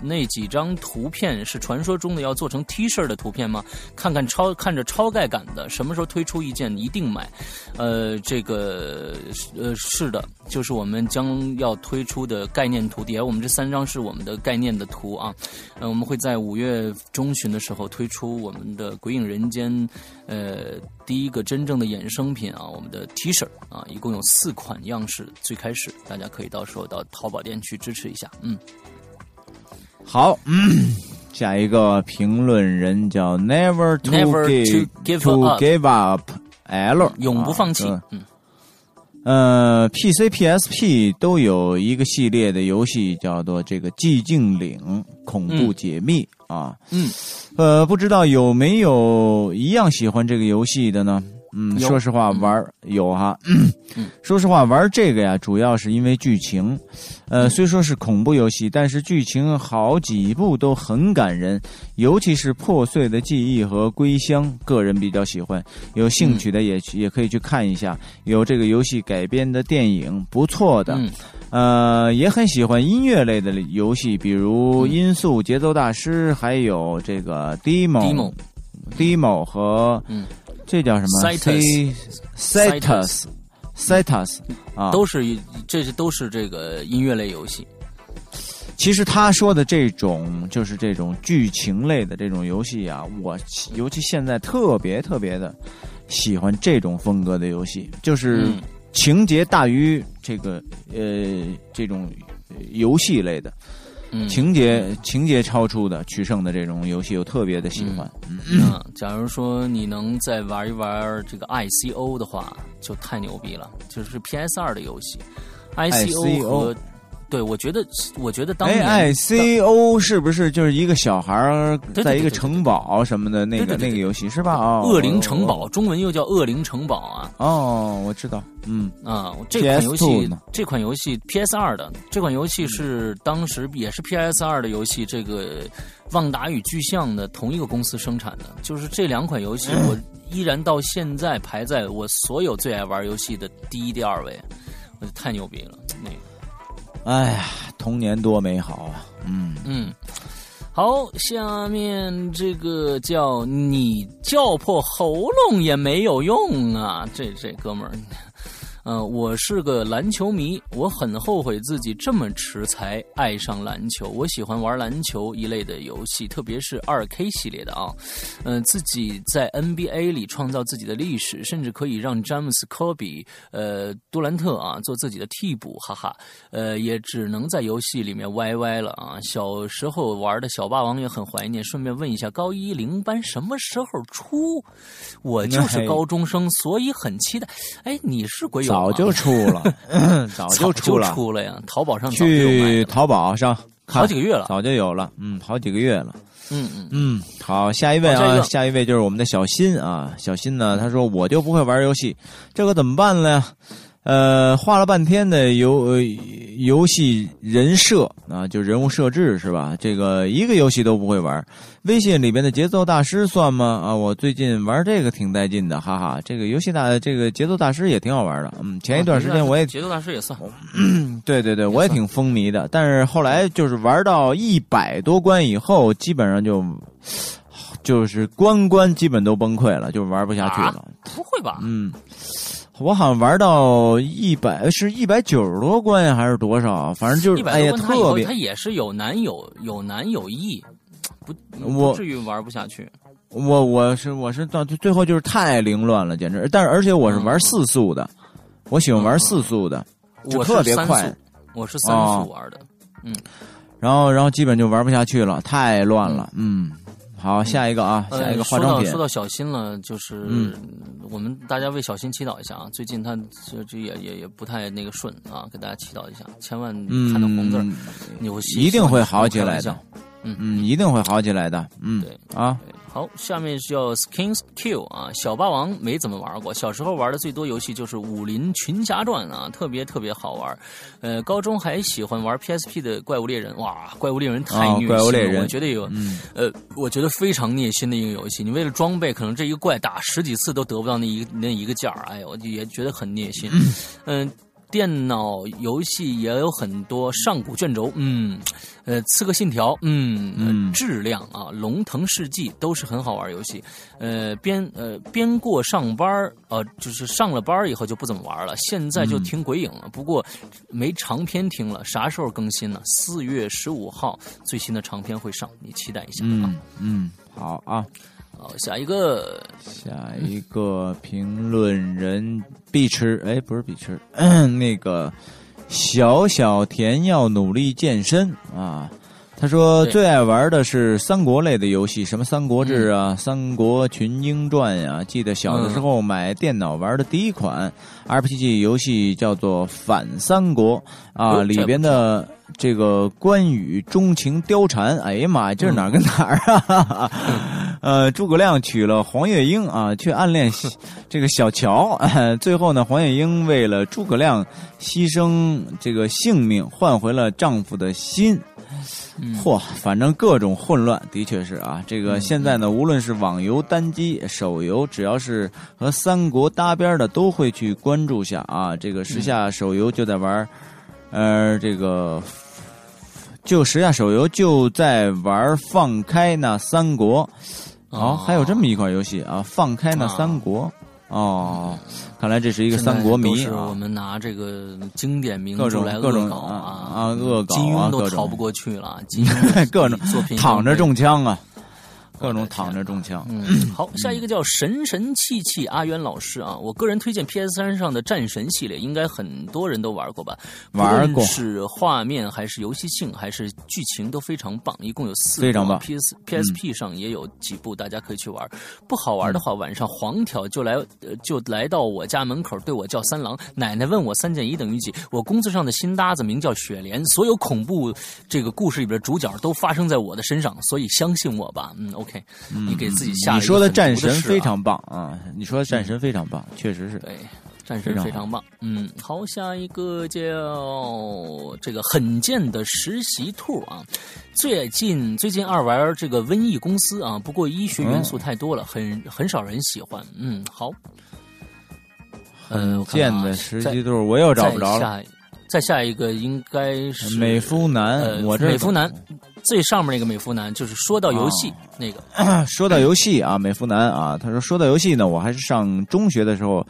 那几张图片是传说中的要做成 T 恤的图片吗？看看超看着超盖感的，什么时候推出一件一定买。呃，这个呃是的，就是我们将要推出的概念图。底下我们这三张是我们的概念的图啊。呃，我们会在五月中旬的时候推出我们的《鬼影人间》呃第一个真正的衍生品啊，我们的 T 恤啊，一共有四款样式。最开始大家可以到时候到淘宝店去支持一下，嗯。好，嗯，下一个评论人叫 Never to Never give to give to up give up L，永不放弃啊。嗯，呃，PC、PSP 都有一个系列的游戏，叫做这个《寂静岭恐怖解密》啊。嗯，呃，不知道有没有一样喜欢这个游戏的呢？嗯，说实话，玩有哈。嗯 说实话，玩这个呀，主要是因为剧情。呃，虽说是恐怖游戏，但是剧情好几部都很感人，尤其是破碎的记忆和归乡，个人比较喜欢。有兴趣的也、也可以去看一下，有这个游戏改编的电影，不错的。嗯呃，也很喜欢音乐类的游戏，比如嗯音速节奏大师，还有这个 demo Demo demo 和嗯，这叫什么？Citus C- Citus Citus 啊，都是一这些都是这个音乐类游戏。其实他说的这种就是这种剧情类的这种游戏啊，我尤其现在特别特别的喜欢这种风格的游戏，就是嗯。情节大于这个呃这种呃游戏类的。嗯，情节情节超出的取胜的这种游戏，我特别的喜欢。嗯，嗯，假如说你能再玩一玩这个 ICO 的话，就太牛逼了。就是 PS 二的游戏 ICO 和对我觉得，我觉得当哎年，I C O 是不是就是一个小孩在一个城堡什么的那个那个游戏是吧？哦，恶灵城哦堡，中文又叫恶灵城堡啊哦，我知道，嗯，啊！这款游戏，这款游戏 PS 二的这款游戏是当时也是 PS 二的游戏，这个旺达与巨像的同一个公司生产的，就是这两款游戏，我依然到现在排在我所有最爱玩游戏的第一、第二位，我就太牛逼了，那个。哎呀，童年多美好啊！嗯，嗯，好，下面这个叫你叫破喉咙也没有用啊，这这哥们儿。呃，我是个篮球迷，我很后悔自己这么迟才爱上篮球。我喜欢玩篮球一类的游戏，特别是二 K 系列的啊。嗯、自己在 NBA 里创造自己的历史，甚至可以让詹姆斯·科比、呃杜兰特啊做自己的替补，哈哈。呃，也只能在游戏里面歪歪了啊。小时候玩的小霸王也很怀念。顺便问一下，高一零班什么时候出？我就是哎高中生，所以很期待。哎，你是鬼友吗早就出了，早早就出了，出了呀，淘宝上去淘宝上看好几个月了。早就有了，嗯，好几个月了。嗯嗯嗯，好，下一位啊，下一个下一位就是我们的小新啊。小新呢，他说我就不会玩游戏，这可怎么办呢？呃，画了半天的游呃游戏人设啊，就人物设置是吧？这个一个游戏都不会玩。微信里边的节奏大师算吗？啊，我最近玩这个挺带劲的，哈哈。这个游戏大这个节奏大师也挺好玩的。嗯，前一段时间我也节奏大师也算，对对对，我也挺风靡的，但是后来就是玩到一百多关以后，基本上就就是关关基本都崩溃了，就玩不下去了。不会吧？嗯，我好像玩到一百是一百九十多关呀，还是多少？反正就是哎呀，特别后它也是有难有有难有易，不至于玩不下去。我我是我是到最后就是太凌乱了，简直。但是而且我是玩四速的，我喜欢玩四速的，就我是三特别快速，我是三哦速玩的。嗯然后然后基本就玩不下去了，太乱了。嗯，好，下一个啊，下一个化妆品呃说到说。到小新了，就是、嗯我们大家为小新祈祷一下啊！最近他这这也也也不太那个顺啊，给大家祈祷一下，千万看到红字儿，嗯，有戏一定会好起来的。嗯嗯，一定会好起来的。嗯，对啊，好，下面是叫 Skins Q 啊，小霸王没怎么玩过，小时候玩的最多游戏就是《武林群侠传》啊，特别特别好玩。呃，高中还喜欢玩 PSP 的《怪物猎人》，哇，《怪物猎人》太啊虐心了，怪物猎人我觉得有，嗯呃，我觉得非常虐心的一个游戏。你为了装备，可能这一个怪打十几次都得不到那一个那一个件儿，哎呦，我也觉得很虐心。嗯、电脑游戏也有很多上古卷轴，嗯，呃，刺客信条，嗯，呃嗯质量啊，龙腾世纪都是很好玩游戏。呃，边呃边过上班儿呃，就是上了班儿以后就不怎么玩了，现在就听鬼影了。不过没长篇听了，啥时候更新呢？四月十五号最新的长篇会上，你期待一下啊。嗯嗯，好啊。好，下一个，下一个评论人必吃，哎，不是必吃，那个小小田要努力健身啊。他说最爱玩的是三国类的游戏，什么《三国志》啊，三国群英传》呀。记得小的时候买电脑玩的第一款 RPG 游戏叫做《反三国》啊，里边的这个关羽钟情貂蝉，哎呀妈呀，这是哪儿跟哪儿啊？呃，诸葛亮娶了黄月英啊，却暗恋 这个小乔。呃 最后呢，黄月英为了诸葛亮牺牲这个性命，换回了丈夫的心。嗯嚯，反正各种混乱，的确是啊。这个现在呢，无论是网游、单机、手游，只要是和三国搭边的，都会去关注下啊。这个时下手游就在玩，呃，这个就时下手游就在玩放开那三国。哦，还有这么一款游戏啊，放开那三国。哦，看来这是一个三国迷现在都是我啊。们拿这个经典名著来恶搞啊。啊恶搞啊金庸都逃不过去了，金庸 各种作品躺着中枪啊，各种躺着中枪。嗯，好，下一个叫神神气气阿渊老师啊，我个人推荐 PS 三上的战神系列，应该很多人都玩过吧？玩过是画面还是游戏性还是剧情都非常棒，一共有四部啊非常棒嗯 PS PSP 上也有几部，大家可以去玩。不好玩的话，晚上黄条就来呃就来到我家门口对我叫三郎，奶奶问我三减一等于几，我工作上的新搭子名叫雪莲，所有恐怖这个故事里边主角都发生在我的身上，所以相信我吧。嗯，OK，你给自己下你说的战神非常棒啊！你说的战神非常棒，确实是。对，战神非常棒。嗯，好，下一个叫这个很贱的实习兔啊。最近最近二玩这个瘟疫公司啊，不过医学元素太多了，很很少人喜欢。嗯，好。呃，我看剑看啊的实习兔我又找不着了。再下再下一个应该是美肤男，呃我这美肤男最上面那个美肤男，就是说到游戏、哦那个。说到游戏啊，美肤男啊，他说说到游戏呢，我还是上中学的时候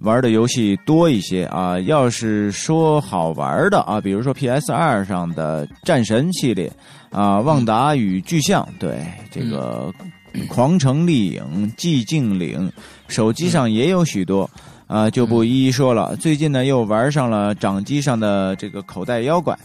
玩的游戏多一些啊。要是说好玩的啊，比如说 PS 二上的战神系列啊，旺达与巨像，对这个 狂城丽影、寂静岭，手机上也有许多。啊，就不一一说了。最近呢，又玩上了掌机上的这个口袋妖怪，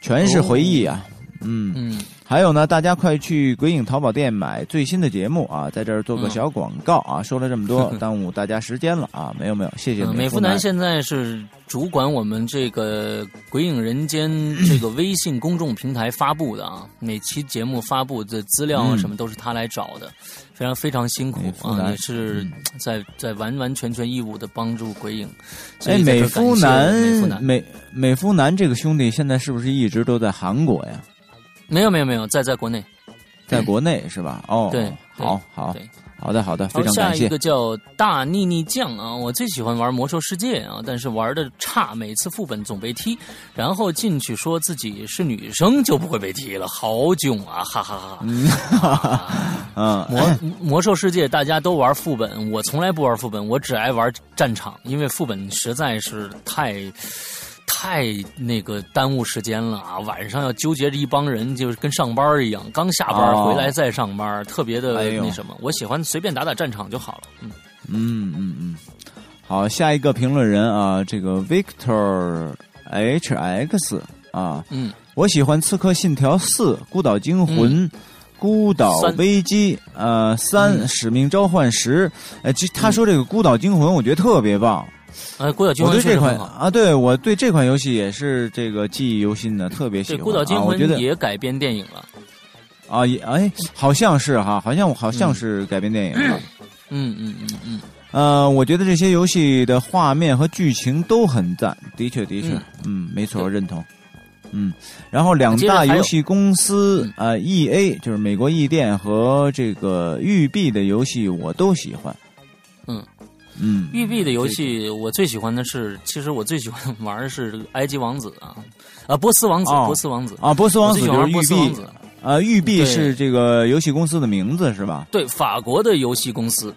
全是回忆啊。嗯，嗯，还有呢，大家快去鬼影淘宝店买最新的节目啊！在这儿做个小广告啊！说了这么多，耽误大家时间了啊！没有没有，谢谢嗯，美肤肤男现在是主管我们这个《鬼影人间》这个微信公众平台发布的啊，每期节目发布的资料什么都是他来找的，非常非常辛苦啊，也是在在完完全全义务的帮助鬼影。哎，美肤感谢美肤男男美美肤男这个兄弟现在是不是一直都在韩国呀？没有没有没有，在在国内。在国内是吧？哦，对对好好好的好的，非常感谢。一个叫大腻腻酱啊，我最喜欢玩魔兽世界啊，但是玩的差，每次副本总被踢，然后进去说自己是女生就不会被踢了，好囧啊，哈哈哈。嗯，魔魔兽世界大家都玩副本，我从来不玩副本，我只爱玩战场，因为副本实在是太。太那个耽误时间了啊！晚上要纠结着一帮人，就是跟上班一样，刚下班哦回来再上班，特别的那什么。我喜欢随便打打战场就好了。嗯，嗯嗯嗯，好，下一个评论人啊，这个 Victor H X 啊，嗯，我喜欢《刺客信条四》《孤岛惊魂》孤岛危机》呃三嗯使命召唤十》呃，其实他说这个《孤岛惊魂》，我觉得特别棒。哎，孤岛惊魂我对这款。啊，对我对这款游戏也是这个记忆犹新的，特别喜对，欢。孤岛惊啊、我觉得魂也改编电影了。啊，也哎，好像是哈，好像好像是改编电影。嗯嗯嗯嗯，呃，我觉得这些游戏的画面和剧情都很赞，的确的确，嗯，没错，认同。嗯，然后两大游戏公司啊，E A 就是美国易电和这个育碧的游戏我都喜欢。嗯嗯，育碧的游戏我最喜欢的是，其实我最喜欢玩的是埃及王子啊，啊，波斯王子，波斯王子啊，波斯王子就是育碧。子。啊，育碧是这个游戏公司的名字是吧？对，法国的游戏公司。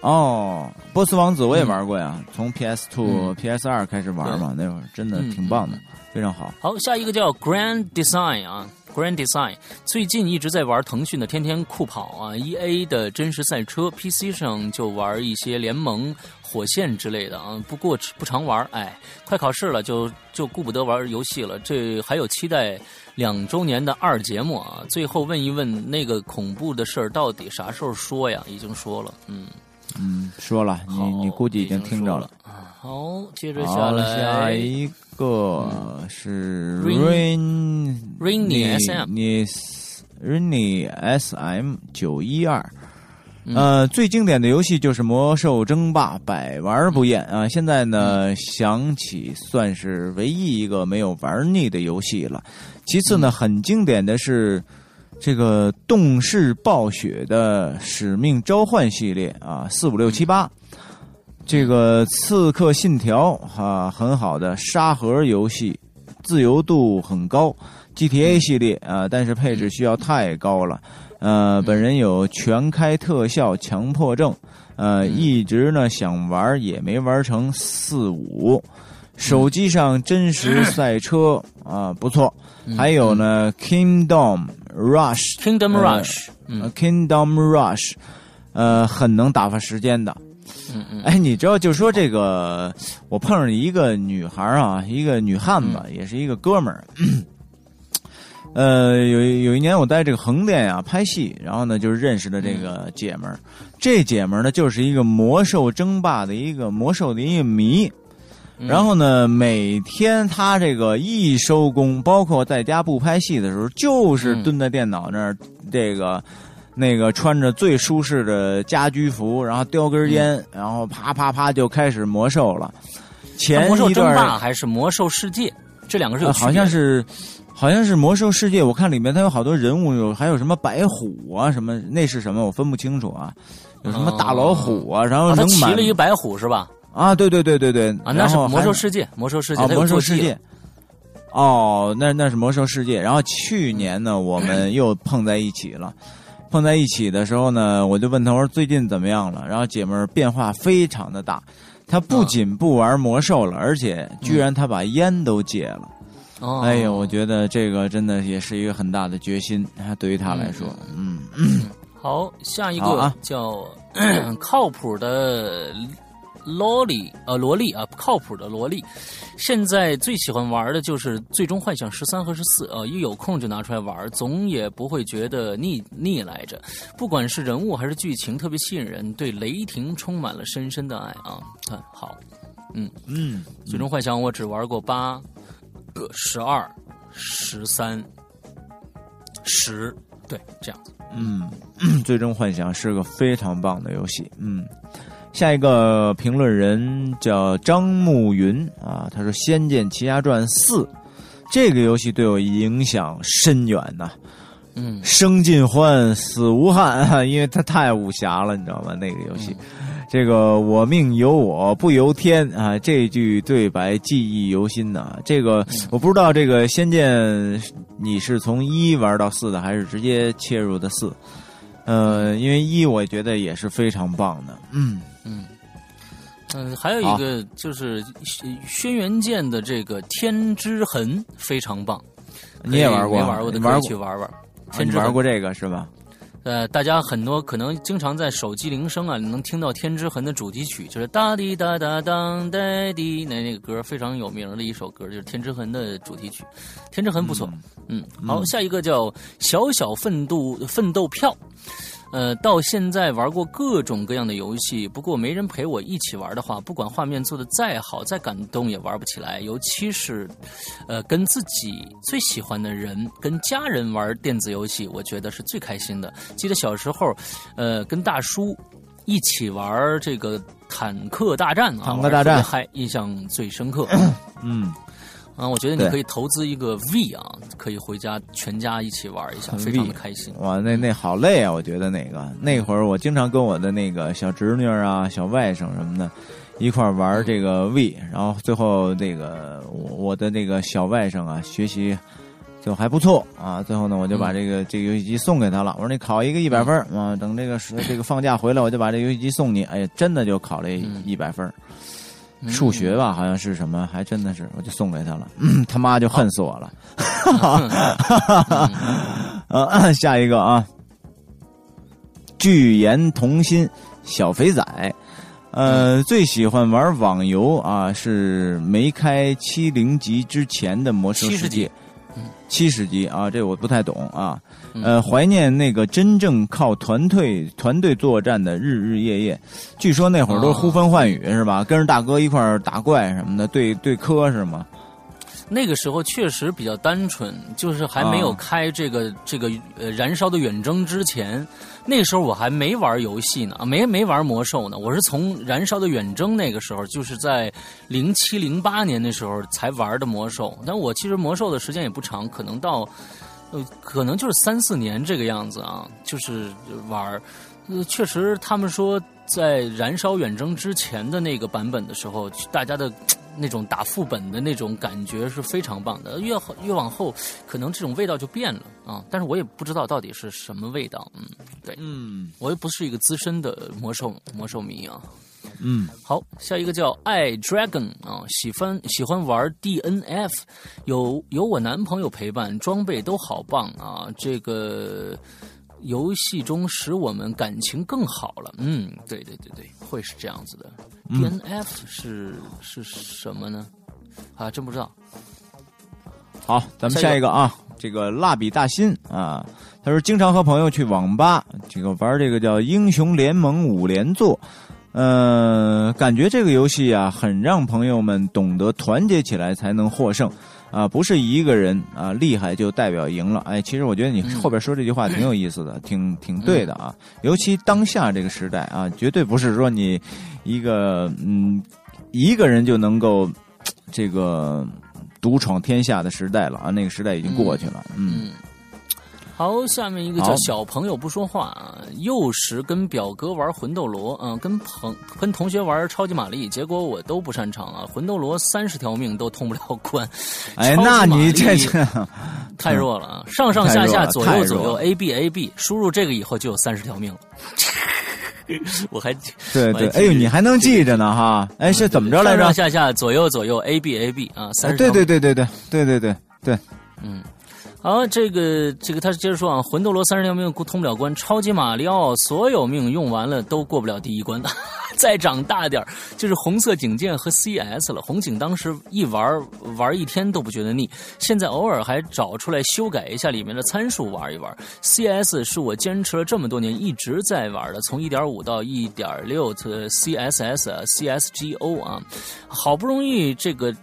哦，波斯王子我也玩过呀，从 PS Two、PS 二开始玩嘛，那会儿真的挺棒的。非常好，好，下一个叫 Grand Design 啊，Grand Design 最近一直在玩腾讯的天天酷跑啊，E A 的真实赛车，PC 上就玩一些联盟、火线之类的啊，不过不常玩，哎，快考试了就就顾不得玩游戏了，这还有期待两周年的二节目啊，最后问一问那个恐怖的事儿到底啥时候说呀？已经说了，嗯嗯，说了，你你估计已经听着了啊，好，接着下来下一。个是 Rain Rainy SM Rainy SM 九一二，呃，最经典的游戏就是《魔兽争霸》，百玩不厌啊！现在呢，想起算是唯一一个没有玩腻的游戏了。其次呢，很经典的是这个动视暴雪的《使命召唤》系列啊，四五六七八。这个《刺客信条》哈很好的沙盒游戏，自由度很高。GTA 系列啊，但是配置需要太高了。呃，本人有全开特效强迫症，呃，一直呢想玩也没玩成四五。手机上真实赛车啊不错，还有呢 Kingdom Rush，Kingdom Rush，Kingdom Rush，呃，很能打发时间的。嗯嗯，哎，你知道，就说这个，我碰上一个女孩啊，一个女汉子，也是一个哥们儿。呃，有有一年我在这个横店呀拍戏，然后呢，就是认识了这个姐们儿。这姐们儿呢，就是一个魔兽争霸的一个魔兽的一个迷。然后呢，每天她这个一收工，包括在家不拍戏的时候，就是蹲在电脑那儿这个。那个穿着最舒适的家居服，然后叼根烟，然后啪啪啪就开始魔兽了。前魔兽争霸还是魔兽世界？这两个是有好像是，好像是魔兽世界。我看里面它有好多人物，有还有什么白虎啊，什么那是什么？我分不清楚啊。有什么大老虎啊？然后能骑了一白虎是吧？啊，对对对对对。啊，那是魔兽世界，魔兽世界，魔兽世界。哦，那那是魔兽世界。然后去年呢，我们又碰在一起了。碰在一起的时候呢，我就问他我说最近怎么样了？然后姐们儿变化非常的大，她不仅不玩魔兽了，而且居然她把烟都戒了。哎呦，我觉得这个真的也是一个很大的决心，对于她来说，嗯。好，下一个叫 靠谱的。萝莉，呃，萝莉啊，靠谱的萝莉。现在最喜欢玩的就是《最终幻想十三》和十四，呃，一有空就拿出来玩，总也不会觉得腻腻来着。不管是人物还是剧情，特别吸引人，对雷霆充满了深深的爱啊！看好，嗯嗯，《最终幻想》我只玩过八个、十二、十三、十，对，这样子。嗯，《最终幻想》是个非常棒的游戏，嗯。下一个评论人叫张慕云啊，他说《仙剑奇侠传四》这个游戏对我影响深远呐。嗯，生尽欢，死无憾，因为它太武侠了，你知道吗？那个游戏，这个“我命由我不由天”啊，这句对白记忆犹新呐。这个我不知道，这个《仙剑》你是从一玩到四的，还是直接切入的四？呃，因为一我觉得也是非常棒的，嗯。嗯，嗯，还有一个就是轩辕剑的这个天之痕非常棒，你也玩过？没玩过的可以去玩玩。天之玩过这个是吧？呃，大家很多可能经常在手机铃声啊，能听到天之痕的主题曲，就是哒滴哒哒当哒滴，那那个歌非常有名的一首歌，就是天之痕的主题曲。天之痕不错，嗯，好，下一个叫小小奋斗奋斗票。呃，到现在玩过各种各样的游戏，不过没人陪我一起玩的话，不管画面做的再好、再感动，也玩不起来。尤其是，呃，跟自己最喜欢的人、跟家人玩电子游戏，我觉得是最开心的。记得小时候，呃，跟大叔一起玩这个坦克大战啊，坦克大战玩得特别嗨，印象最深刻。嗯，啊，我觉得你可以投资一个 V 啊，可以回家全家一起玩一下，非常的开心。哇，那那好累啊！我觉得那个那会儿我经常跟我的那个小侄女儿啊、小外甥什么的一块儿玩这个 V，然后最后那个我我的那个小外甥啊学习就还不错啊，最后呢我就把这个、这个游戏机送给他了。我说你考一个一百分儿啊，等这个这个放假回来我就把这游戏机送你。哎呀，真的就考了嗯一百分儿。数学吧，好像是什么，还真的是，我就送给他了。嗯、他妈就恨死我了。啊，下一个啊，巨言童心小肥仔，呃，最喜欢玩网游啊，是没开七零级之前的魔兽世70级界。七十级啊，这我不太懂啊。嗯呃，怀念那个真正靠团队团队作战的日日夜夜。据说那会儿都是呼风唤雨、是吧？跟着大哥一块儿打怪什么的，对对磕是吗？那个时候确实比较单纯，就是还没有啊开这个、这个呃燃烧的远征之前，那时候我还没玩游戏呢，啊没没玩魔兽呢。我是从燃烧的远征那个时候，就是在零七零八年那时候才玩的魔兽。但我其实魔兽的时间也不长，可能到呃可能就是三四年这个样子啊，就是玩儿。呃，确实，他们说在燃烧远征之前的那个版本的时候，大家的 那种打副本的那种感觉是非常棒的。越后越往后，可能这种味道就变了啊。但是我也不知道到底是什么味道。嗯，对，嗯我又不是一个资深的魔兽魔兽迷啊。嗯，好，下一个叫爱 Dragon 啊，喜欢喜欢玩 DNF，有有我男朋友陪伴，装备都好棒啊，这个。游戏中使我们感情更好了，嗯，对对对对，会是这样子的。DNF 是是什么呢？啊，真不知道。好，咱们下一个啊，这个蜡笔大新啊，他说经常和朋友去网吧，这个玩这个叫英雄联盟五连坐。呃，感觉这个游戏啊，很让朋友们懂得团结起来才能获胜，啊，不是一个人啊厉害就代表赢了。哎，其实我觉得你后边说这句话挺有意思的，挺挺对的啊。尤其当下这个时代啊，绝对不是说你一个嗯一个人就能够这个独闯天下的时代了啊，那个时代已经过去了。嗯，嗯，好，下面一个叫小朋友不说话啊。幼时跟表哥玩魂斗罗，嗯、跟朋跟同学玩超级玛丽，结果我都不擅长啊。魂斗罗三十条命都通不了关，哎，那你这这太弱了啊！上上下下左右左右 A B A B，输入这个以后就有三十条命了。我还对对，还哎呦，你还能记着呢哈？哎，是怎么着来着上？上下下左右左右 A B A B 啊，三哎，十对对对对对对对对对，嗯，啊，这个这个他接着说啊，魂斗罗三十条命通不了关，超级马里奥所有命用完了都过不了第一关的。再长大点就是红色警戒和 CS 了。红警当时一玩玩一天都不觉得腻，现在偶尔还找出来修改一下里面的参数玩一玩。CS 是我坚持了这么多年一直在玩的，从1.5到1.6的 CSS、CSGO 啊，好不容易这个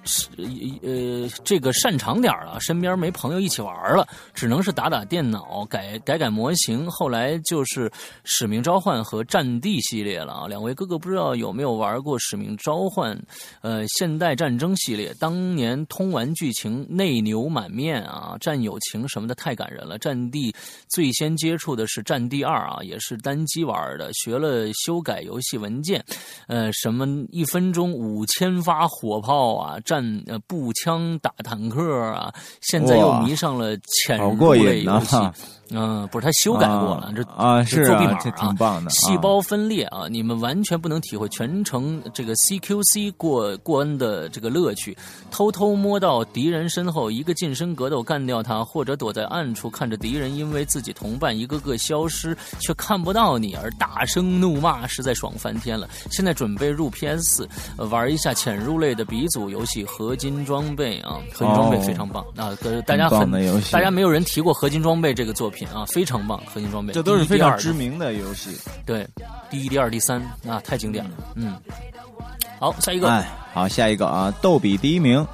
呃这个擅长点了，身边没朋友一起玩了，只能是打打电脑，改改改模型。后来就是使命召唤和战地系列了啊。两位哥哥不知道有没有玩过使命召唤？呃，现代战争系列，当年通完剧情内牛满面啊，战友情什么的太感人了。战地最先接触的是战地二啊，也是单机玩的，学了修改游戏文件，呃，什么一分钟五千发火炮啊，战呃步枪打坦克啊，现在又迷上了潜入类游戏。嗯、不是他修改过了，这啊是作弊码啊，这挺棒的。细胞分裂啊，你们完全不能体会全程这个 CQC 过过恩的这个乐趣。偷偷摸到敌人身后，一个近身格斗干掉他，或者躲在暗处看着敌人因为自己同伴一个个消失却看不到你而大声怒骂，实在爽翻天了。现在准备入 PS 四、呃玩一下潜入类的鼻祖游戏《合金装备》啊，合金装备哦非常棒、啊，大家很大家没有人提过合金装备这个作品。品啊，非常棒，核心装备，这都是非常知名的游戏。对，第一、第二、第三啊，太经典了。嗯，好，下一个，哎，好，下一个啊，逗比第一名，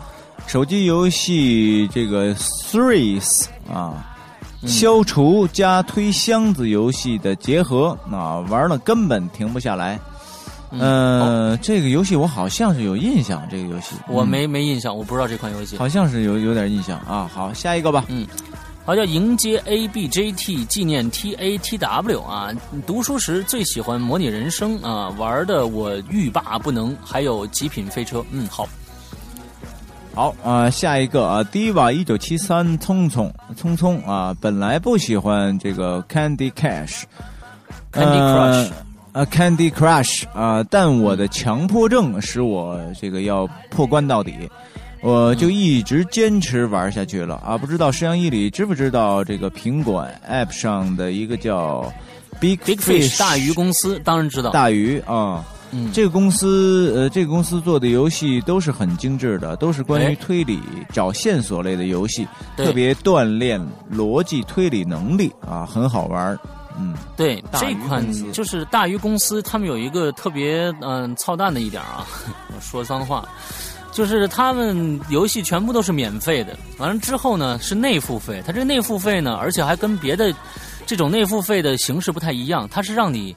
手机游戏这个 Threes 啊，嗯消除加推箱子游戏的结合啊，玩了根本停不下来。嗯呃，这个游戏我好像是有印象，这个游戏我嗯没没印象，我不知道这款游戏。好像是有有点印象啊。好，下一个吧。好叫迎接 ABJT 纪念 TATW 啊！读书时最喜欢模拟人生啊，玩的我欲罢不能。还有极品飞车，嗯，好，好啊、下一个啊，Diva 一九七三匆匆匆匆啊，本来不喜欢这个 Candy Cash。Candy Crush 啊、Candy Crush 啊、但我的强迫症使我这个要破关到底，我就一直坚持玩下去了啊！不知道石阳一里知不知道这个苹果 App 上的一个叫 Big Big Fish 大鱼公司当然知道，大鱼啊。嗯，这个公司，呃，这个公司做的游戏都是很精致的，都是关于哎推理、找线索类的游戏，特别锻炼逻辑推理能力啊，很好玩。嗯，对这款就是大鱼公司，他们有一个特别嗯、操蛋的一点啊，我 说脏话，就是他们游戏全部都是免费的，完了之后呢是内付费，它这内付费呢，而且还跟别的这种内付费的形式不太一样，它是让你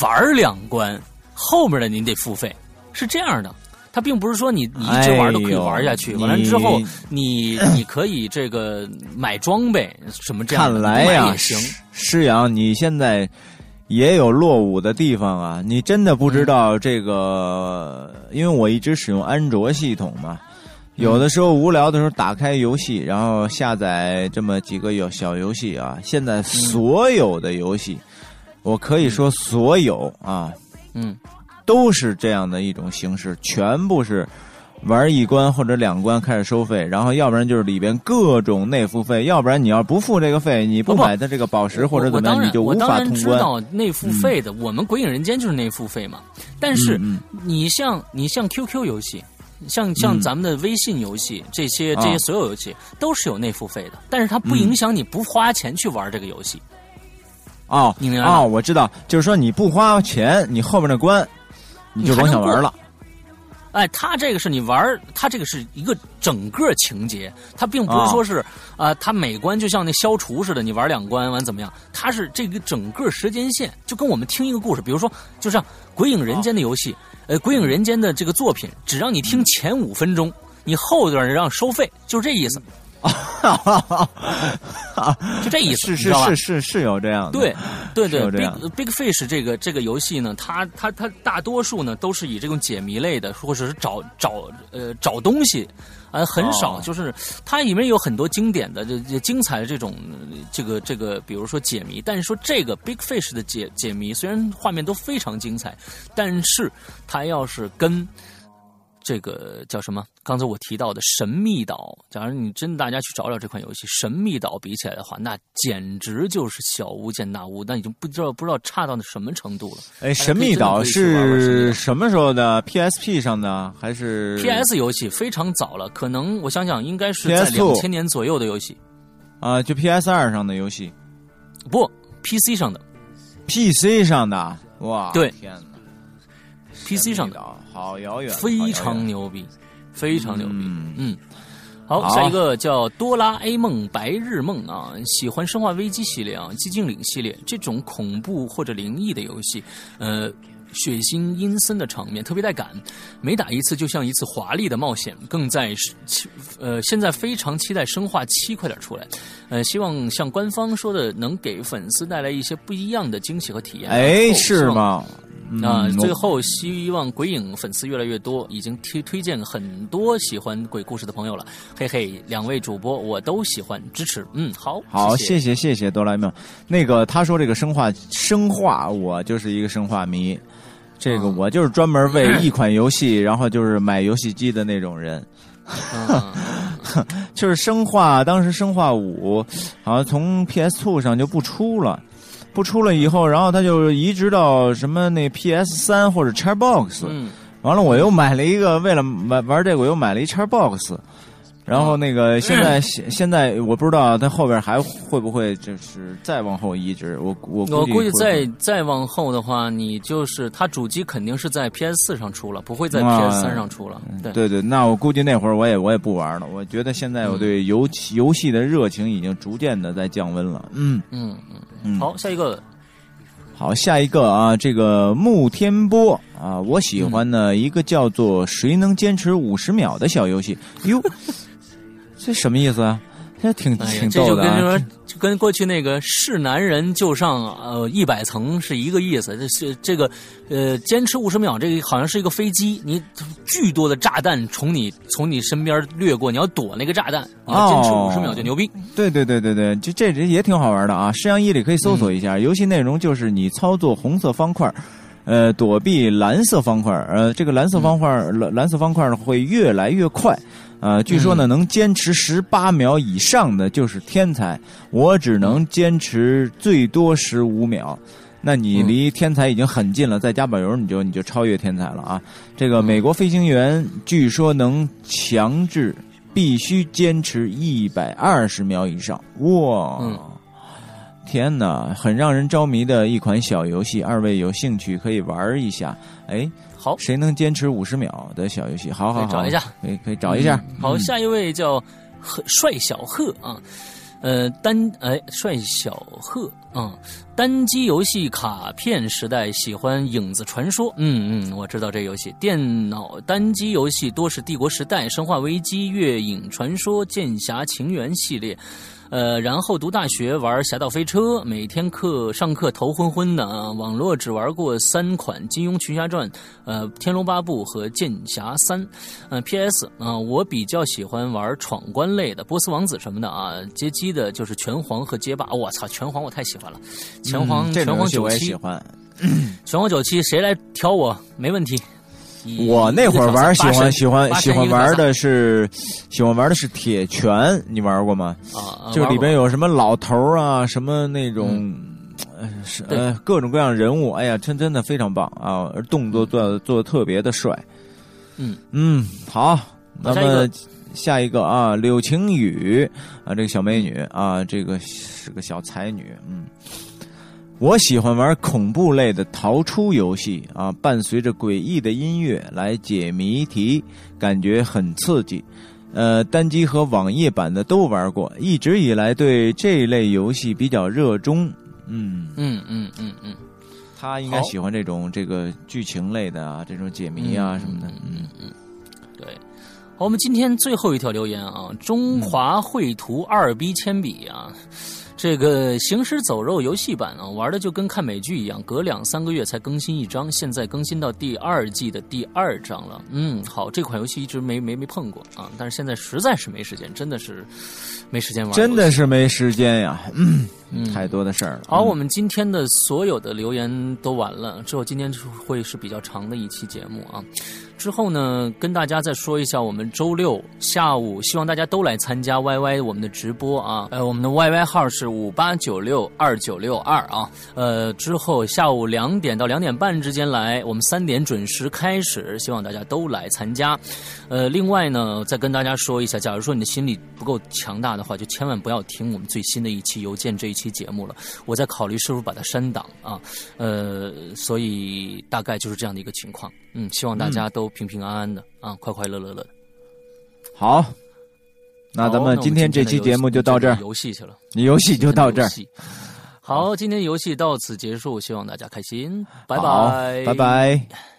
玩两关，后面的你得付费，是这样的。它并不是说你你一直玩都可以玩下去，哎完了之后你你你可以这个买装备什么这样的，看来也行。施施阳，你现在也有落伍的地方啊！你真的不知道这个，因为我一直使用安卓系统嘛。有的时候无聊的时候，打开游戏，然后下载这么几个有小游戏啊。现在所有的游戏，我可以说所有啊，嗯，都是这样的一种形式，全部是玩一关或者两关开始收费，然后要不然就是里边各种内付费，要不然你要不付这个费，你不买它这个宝石或者怎么样，你就无法通关。然知道内付费的，我们《鬼影人间》就是内付费嘛。但是嗯你像你像 QQ 游戏，像像嗯咱们的微信游戏，这些啊这些所有游戏都是有内付费的，但是它不影响你不花钱去玩这个游戏。哦，你明白哦，我知道，就是说你不花钱，你后面的关你就甭想玩了。哎，它这个是你玩儿，它这个是一个整个情节，它并不是说是啊、它每关就像那消除似的，你玩两关完怎么样？它是这个整个时间线，就跟我们听一个故事，比如说，就像《鬼影人间》的游戏，呃，《鬼影人间》的这个作品，只让你听前五分钟，你后段让收费，就是这意思，就这意思，是是是是是有这样的。对，对对，Big Big Fish 这个这个游戏呢，它它它大多数呢都是以这种解谜类的，或者是找找呃找东西，呃很少，哦就是它里面有很多经典的、这这精彩的这种呃这个这个，比如说解谜。但是说这个 Big Fish 的解解谜，虽然画面都非常精彩，但是它要是跟这个叫什么？刚才我提到的《神秘岛》，假如你真大家去找找这款游戏《神秘岛》比起来的话，那简直就是小巫见大巫，那已经不知道不知道差到那什么程度了。哎，神秘岛是什么时候的？PSP 上的还是 PS 游戏非常早了，可能我想想，应该是在两千年左右的游戏，啊？就 PS 二上的游戏不 PC 上的，PC 上的哇！对天哪 PC 上的，的好遥远，非常牛逼，非常牛逼。嗯嗯，好，下一个叫哆啦 A 梦白日梦啊，喜欢生化危机系列啊，寂静岭系列这种恐怖或者灵异的游戏，呃。血腥阴森的场面特别带感，每打一次就像一次华丽的冒险。更在期呃，现在非常期待《生化七》快点出来，呃，希望像官方说的，能给粉丝带来一些不一样的惊喜和体验。哎，是？吗？啊、嗯最后希望鬼影粉丝越来越多，已经推推荐很多喜欢鬼故事的朋友了。嘿嘿，两位主播我都喜欢支持，嗯，好，好，谢谢谢谢谢哆啦 A 梦。那个他说这个生化生化，我就是一个生化迷。这个嗯我就是专门为一款游戏，然后就是买游戏机的那种人。嗯，就是生化，当时生化五好像从 PS Two 上就不出了，不出了以后，然后他就移植到什么那 PS 三或者 Xbox，、嗯。完了我又买了一个，为了玩玩这个我又买了一 Xbox，然后那个 现在现现在我不知道它后边还会不会就是再往后移植，我我我估计再再往后的话，你就是它主机肯定是在 PS 四上出了，不会在啊 PS 三上出了。对，对对，那我估计那会儿我也我也不玩了。我觉得现在我对游戏游戏的热情已经逐渐的在降温了。嗯嗯嗯。嗯，好，下一个 好，下一个啊，这个穆天波啊，我喜欢呢一个叫做“谁能坚持五十秒”的小游戏。哟，这什么意思啊？这挺哎呀挺，这就跟逗的啊。说，就跟过去那个是男人就上呃一百层是一个意思。这是这个呃，坚持五十秒，这个好像是一个飞机，你巨多的炸弹从你从你身边掠过，你要躲那个炸弹，你要坚持哦五十秒就牛逼。对对对对对，这这这也挺好玩的啊！摄像机里可以搜索一下，游戏内容就是你操作红色方块。呃，躲避蓝色方块，呃，这个蓝色方块，蓝、蓝色方块呢会越来越快，呃，据说呢，能坚持十八秒以上的就是天才，我只能坚持最多十五秒，那你离天才已经很近了，再加把油你就你就超越天才了啊！这个美国飞行员据说能强制必须坚持一百二十秒以上，哇！嗯天哪，很让人着迷的一款小游戏，二位有兴趣可以玩一下。哎，好，谁能坚持五十秒的小游戏？好好好，可以找一下，可以可以找一下。嗯好，下一位叫贺帅小贺啊，呃，单哎帅小贺啊，单机游戏卡片时代喜欢影子传说，嗯嗯，我知道这游戏。电脑单机游戏多是帝国时代、生化危机、月影传说、剑侠情缘系列。呃，然后读大学玩《侠盗飞车》，每天课上课头昏昏的啊。网络只玩过三款《金庸群侠传》、呃《天龙八部》和《剑侠三》。呃，P.S. 啊、我比较喜欢玩闯关类的，波斯王子什么的啊。街机的就是拳皇和街霸，我操，拳皇我太喜欢了，拳皇、拳皇九种游戏我也喜七，欢。拳皇九七，谁来挑我没问题。一我那会儿玩喜欢喜欢喜欢玩的的是喜欢玩的是铁拳，你玩过吗？啊，就里边有有什么老头啊，什么那种。呃，是对。呃，各种各样人物，哎呀，真真的非常棒啊！而动作做做的特别的帅，嗯。嗯，好，那么下一个啊，柳晴雨啊，这个小美女啊，这个是个小才女，嗯，我喜欢玩恐怖类的逃出游戏啊，伴随着诡异的音乐来解谜题，感觉很刺激。呃，单机和网页版的都玩过，一直以来对这类游戏比较热衷。嗯，嗯嗯嗯嗯，他应该喜欢这种这个剧情类的啊，这种解谜啊什么的。嗯嗯对。好，我们今天最后一条留言啊，中华绘图二 B 铅笔啊，这个行尸走肉游戏版啊，玩的就跟看美剧一样，隔两三个月才更新一章，现在更新到第二季的第二章了。嗯，好，这款游戏一直没没没碰过啊，但是现在实在是没时间，真的是没时间玩，真的。是没时间呀，嗯，嗯太多的事儿了。好，嗯我们今天的所有的留言都完了，之后今天会是比较长的一期节目啊。之后呢，跟大家再说一下，我们周六下午希望大家都来参加 YY 我们的直播啊。呃，我们的 YY 号是五八九六二九六二啊。呃，之后下午两点到两点半之间来，我们三点准时开始，希望大家都来参加。呃，另外呢，再跟大家说一下，假如说你的心理不够强大的话，就千万不要听我们最新的一期邮件这一期节目了。我在考虑是不是把它删档啊。呃，所以大概就是这样的一个情况。嗯，希望大家都平平安安的、啊，快快乐乐的。好，那咱们今天这期节目就到这儿，游戏去了，你游戏就到这儿。好，今天游戏到此结束，希望大家开心，拜拜，拜拜。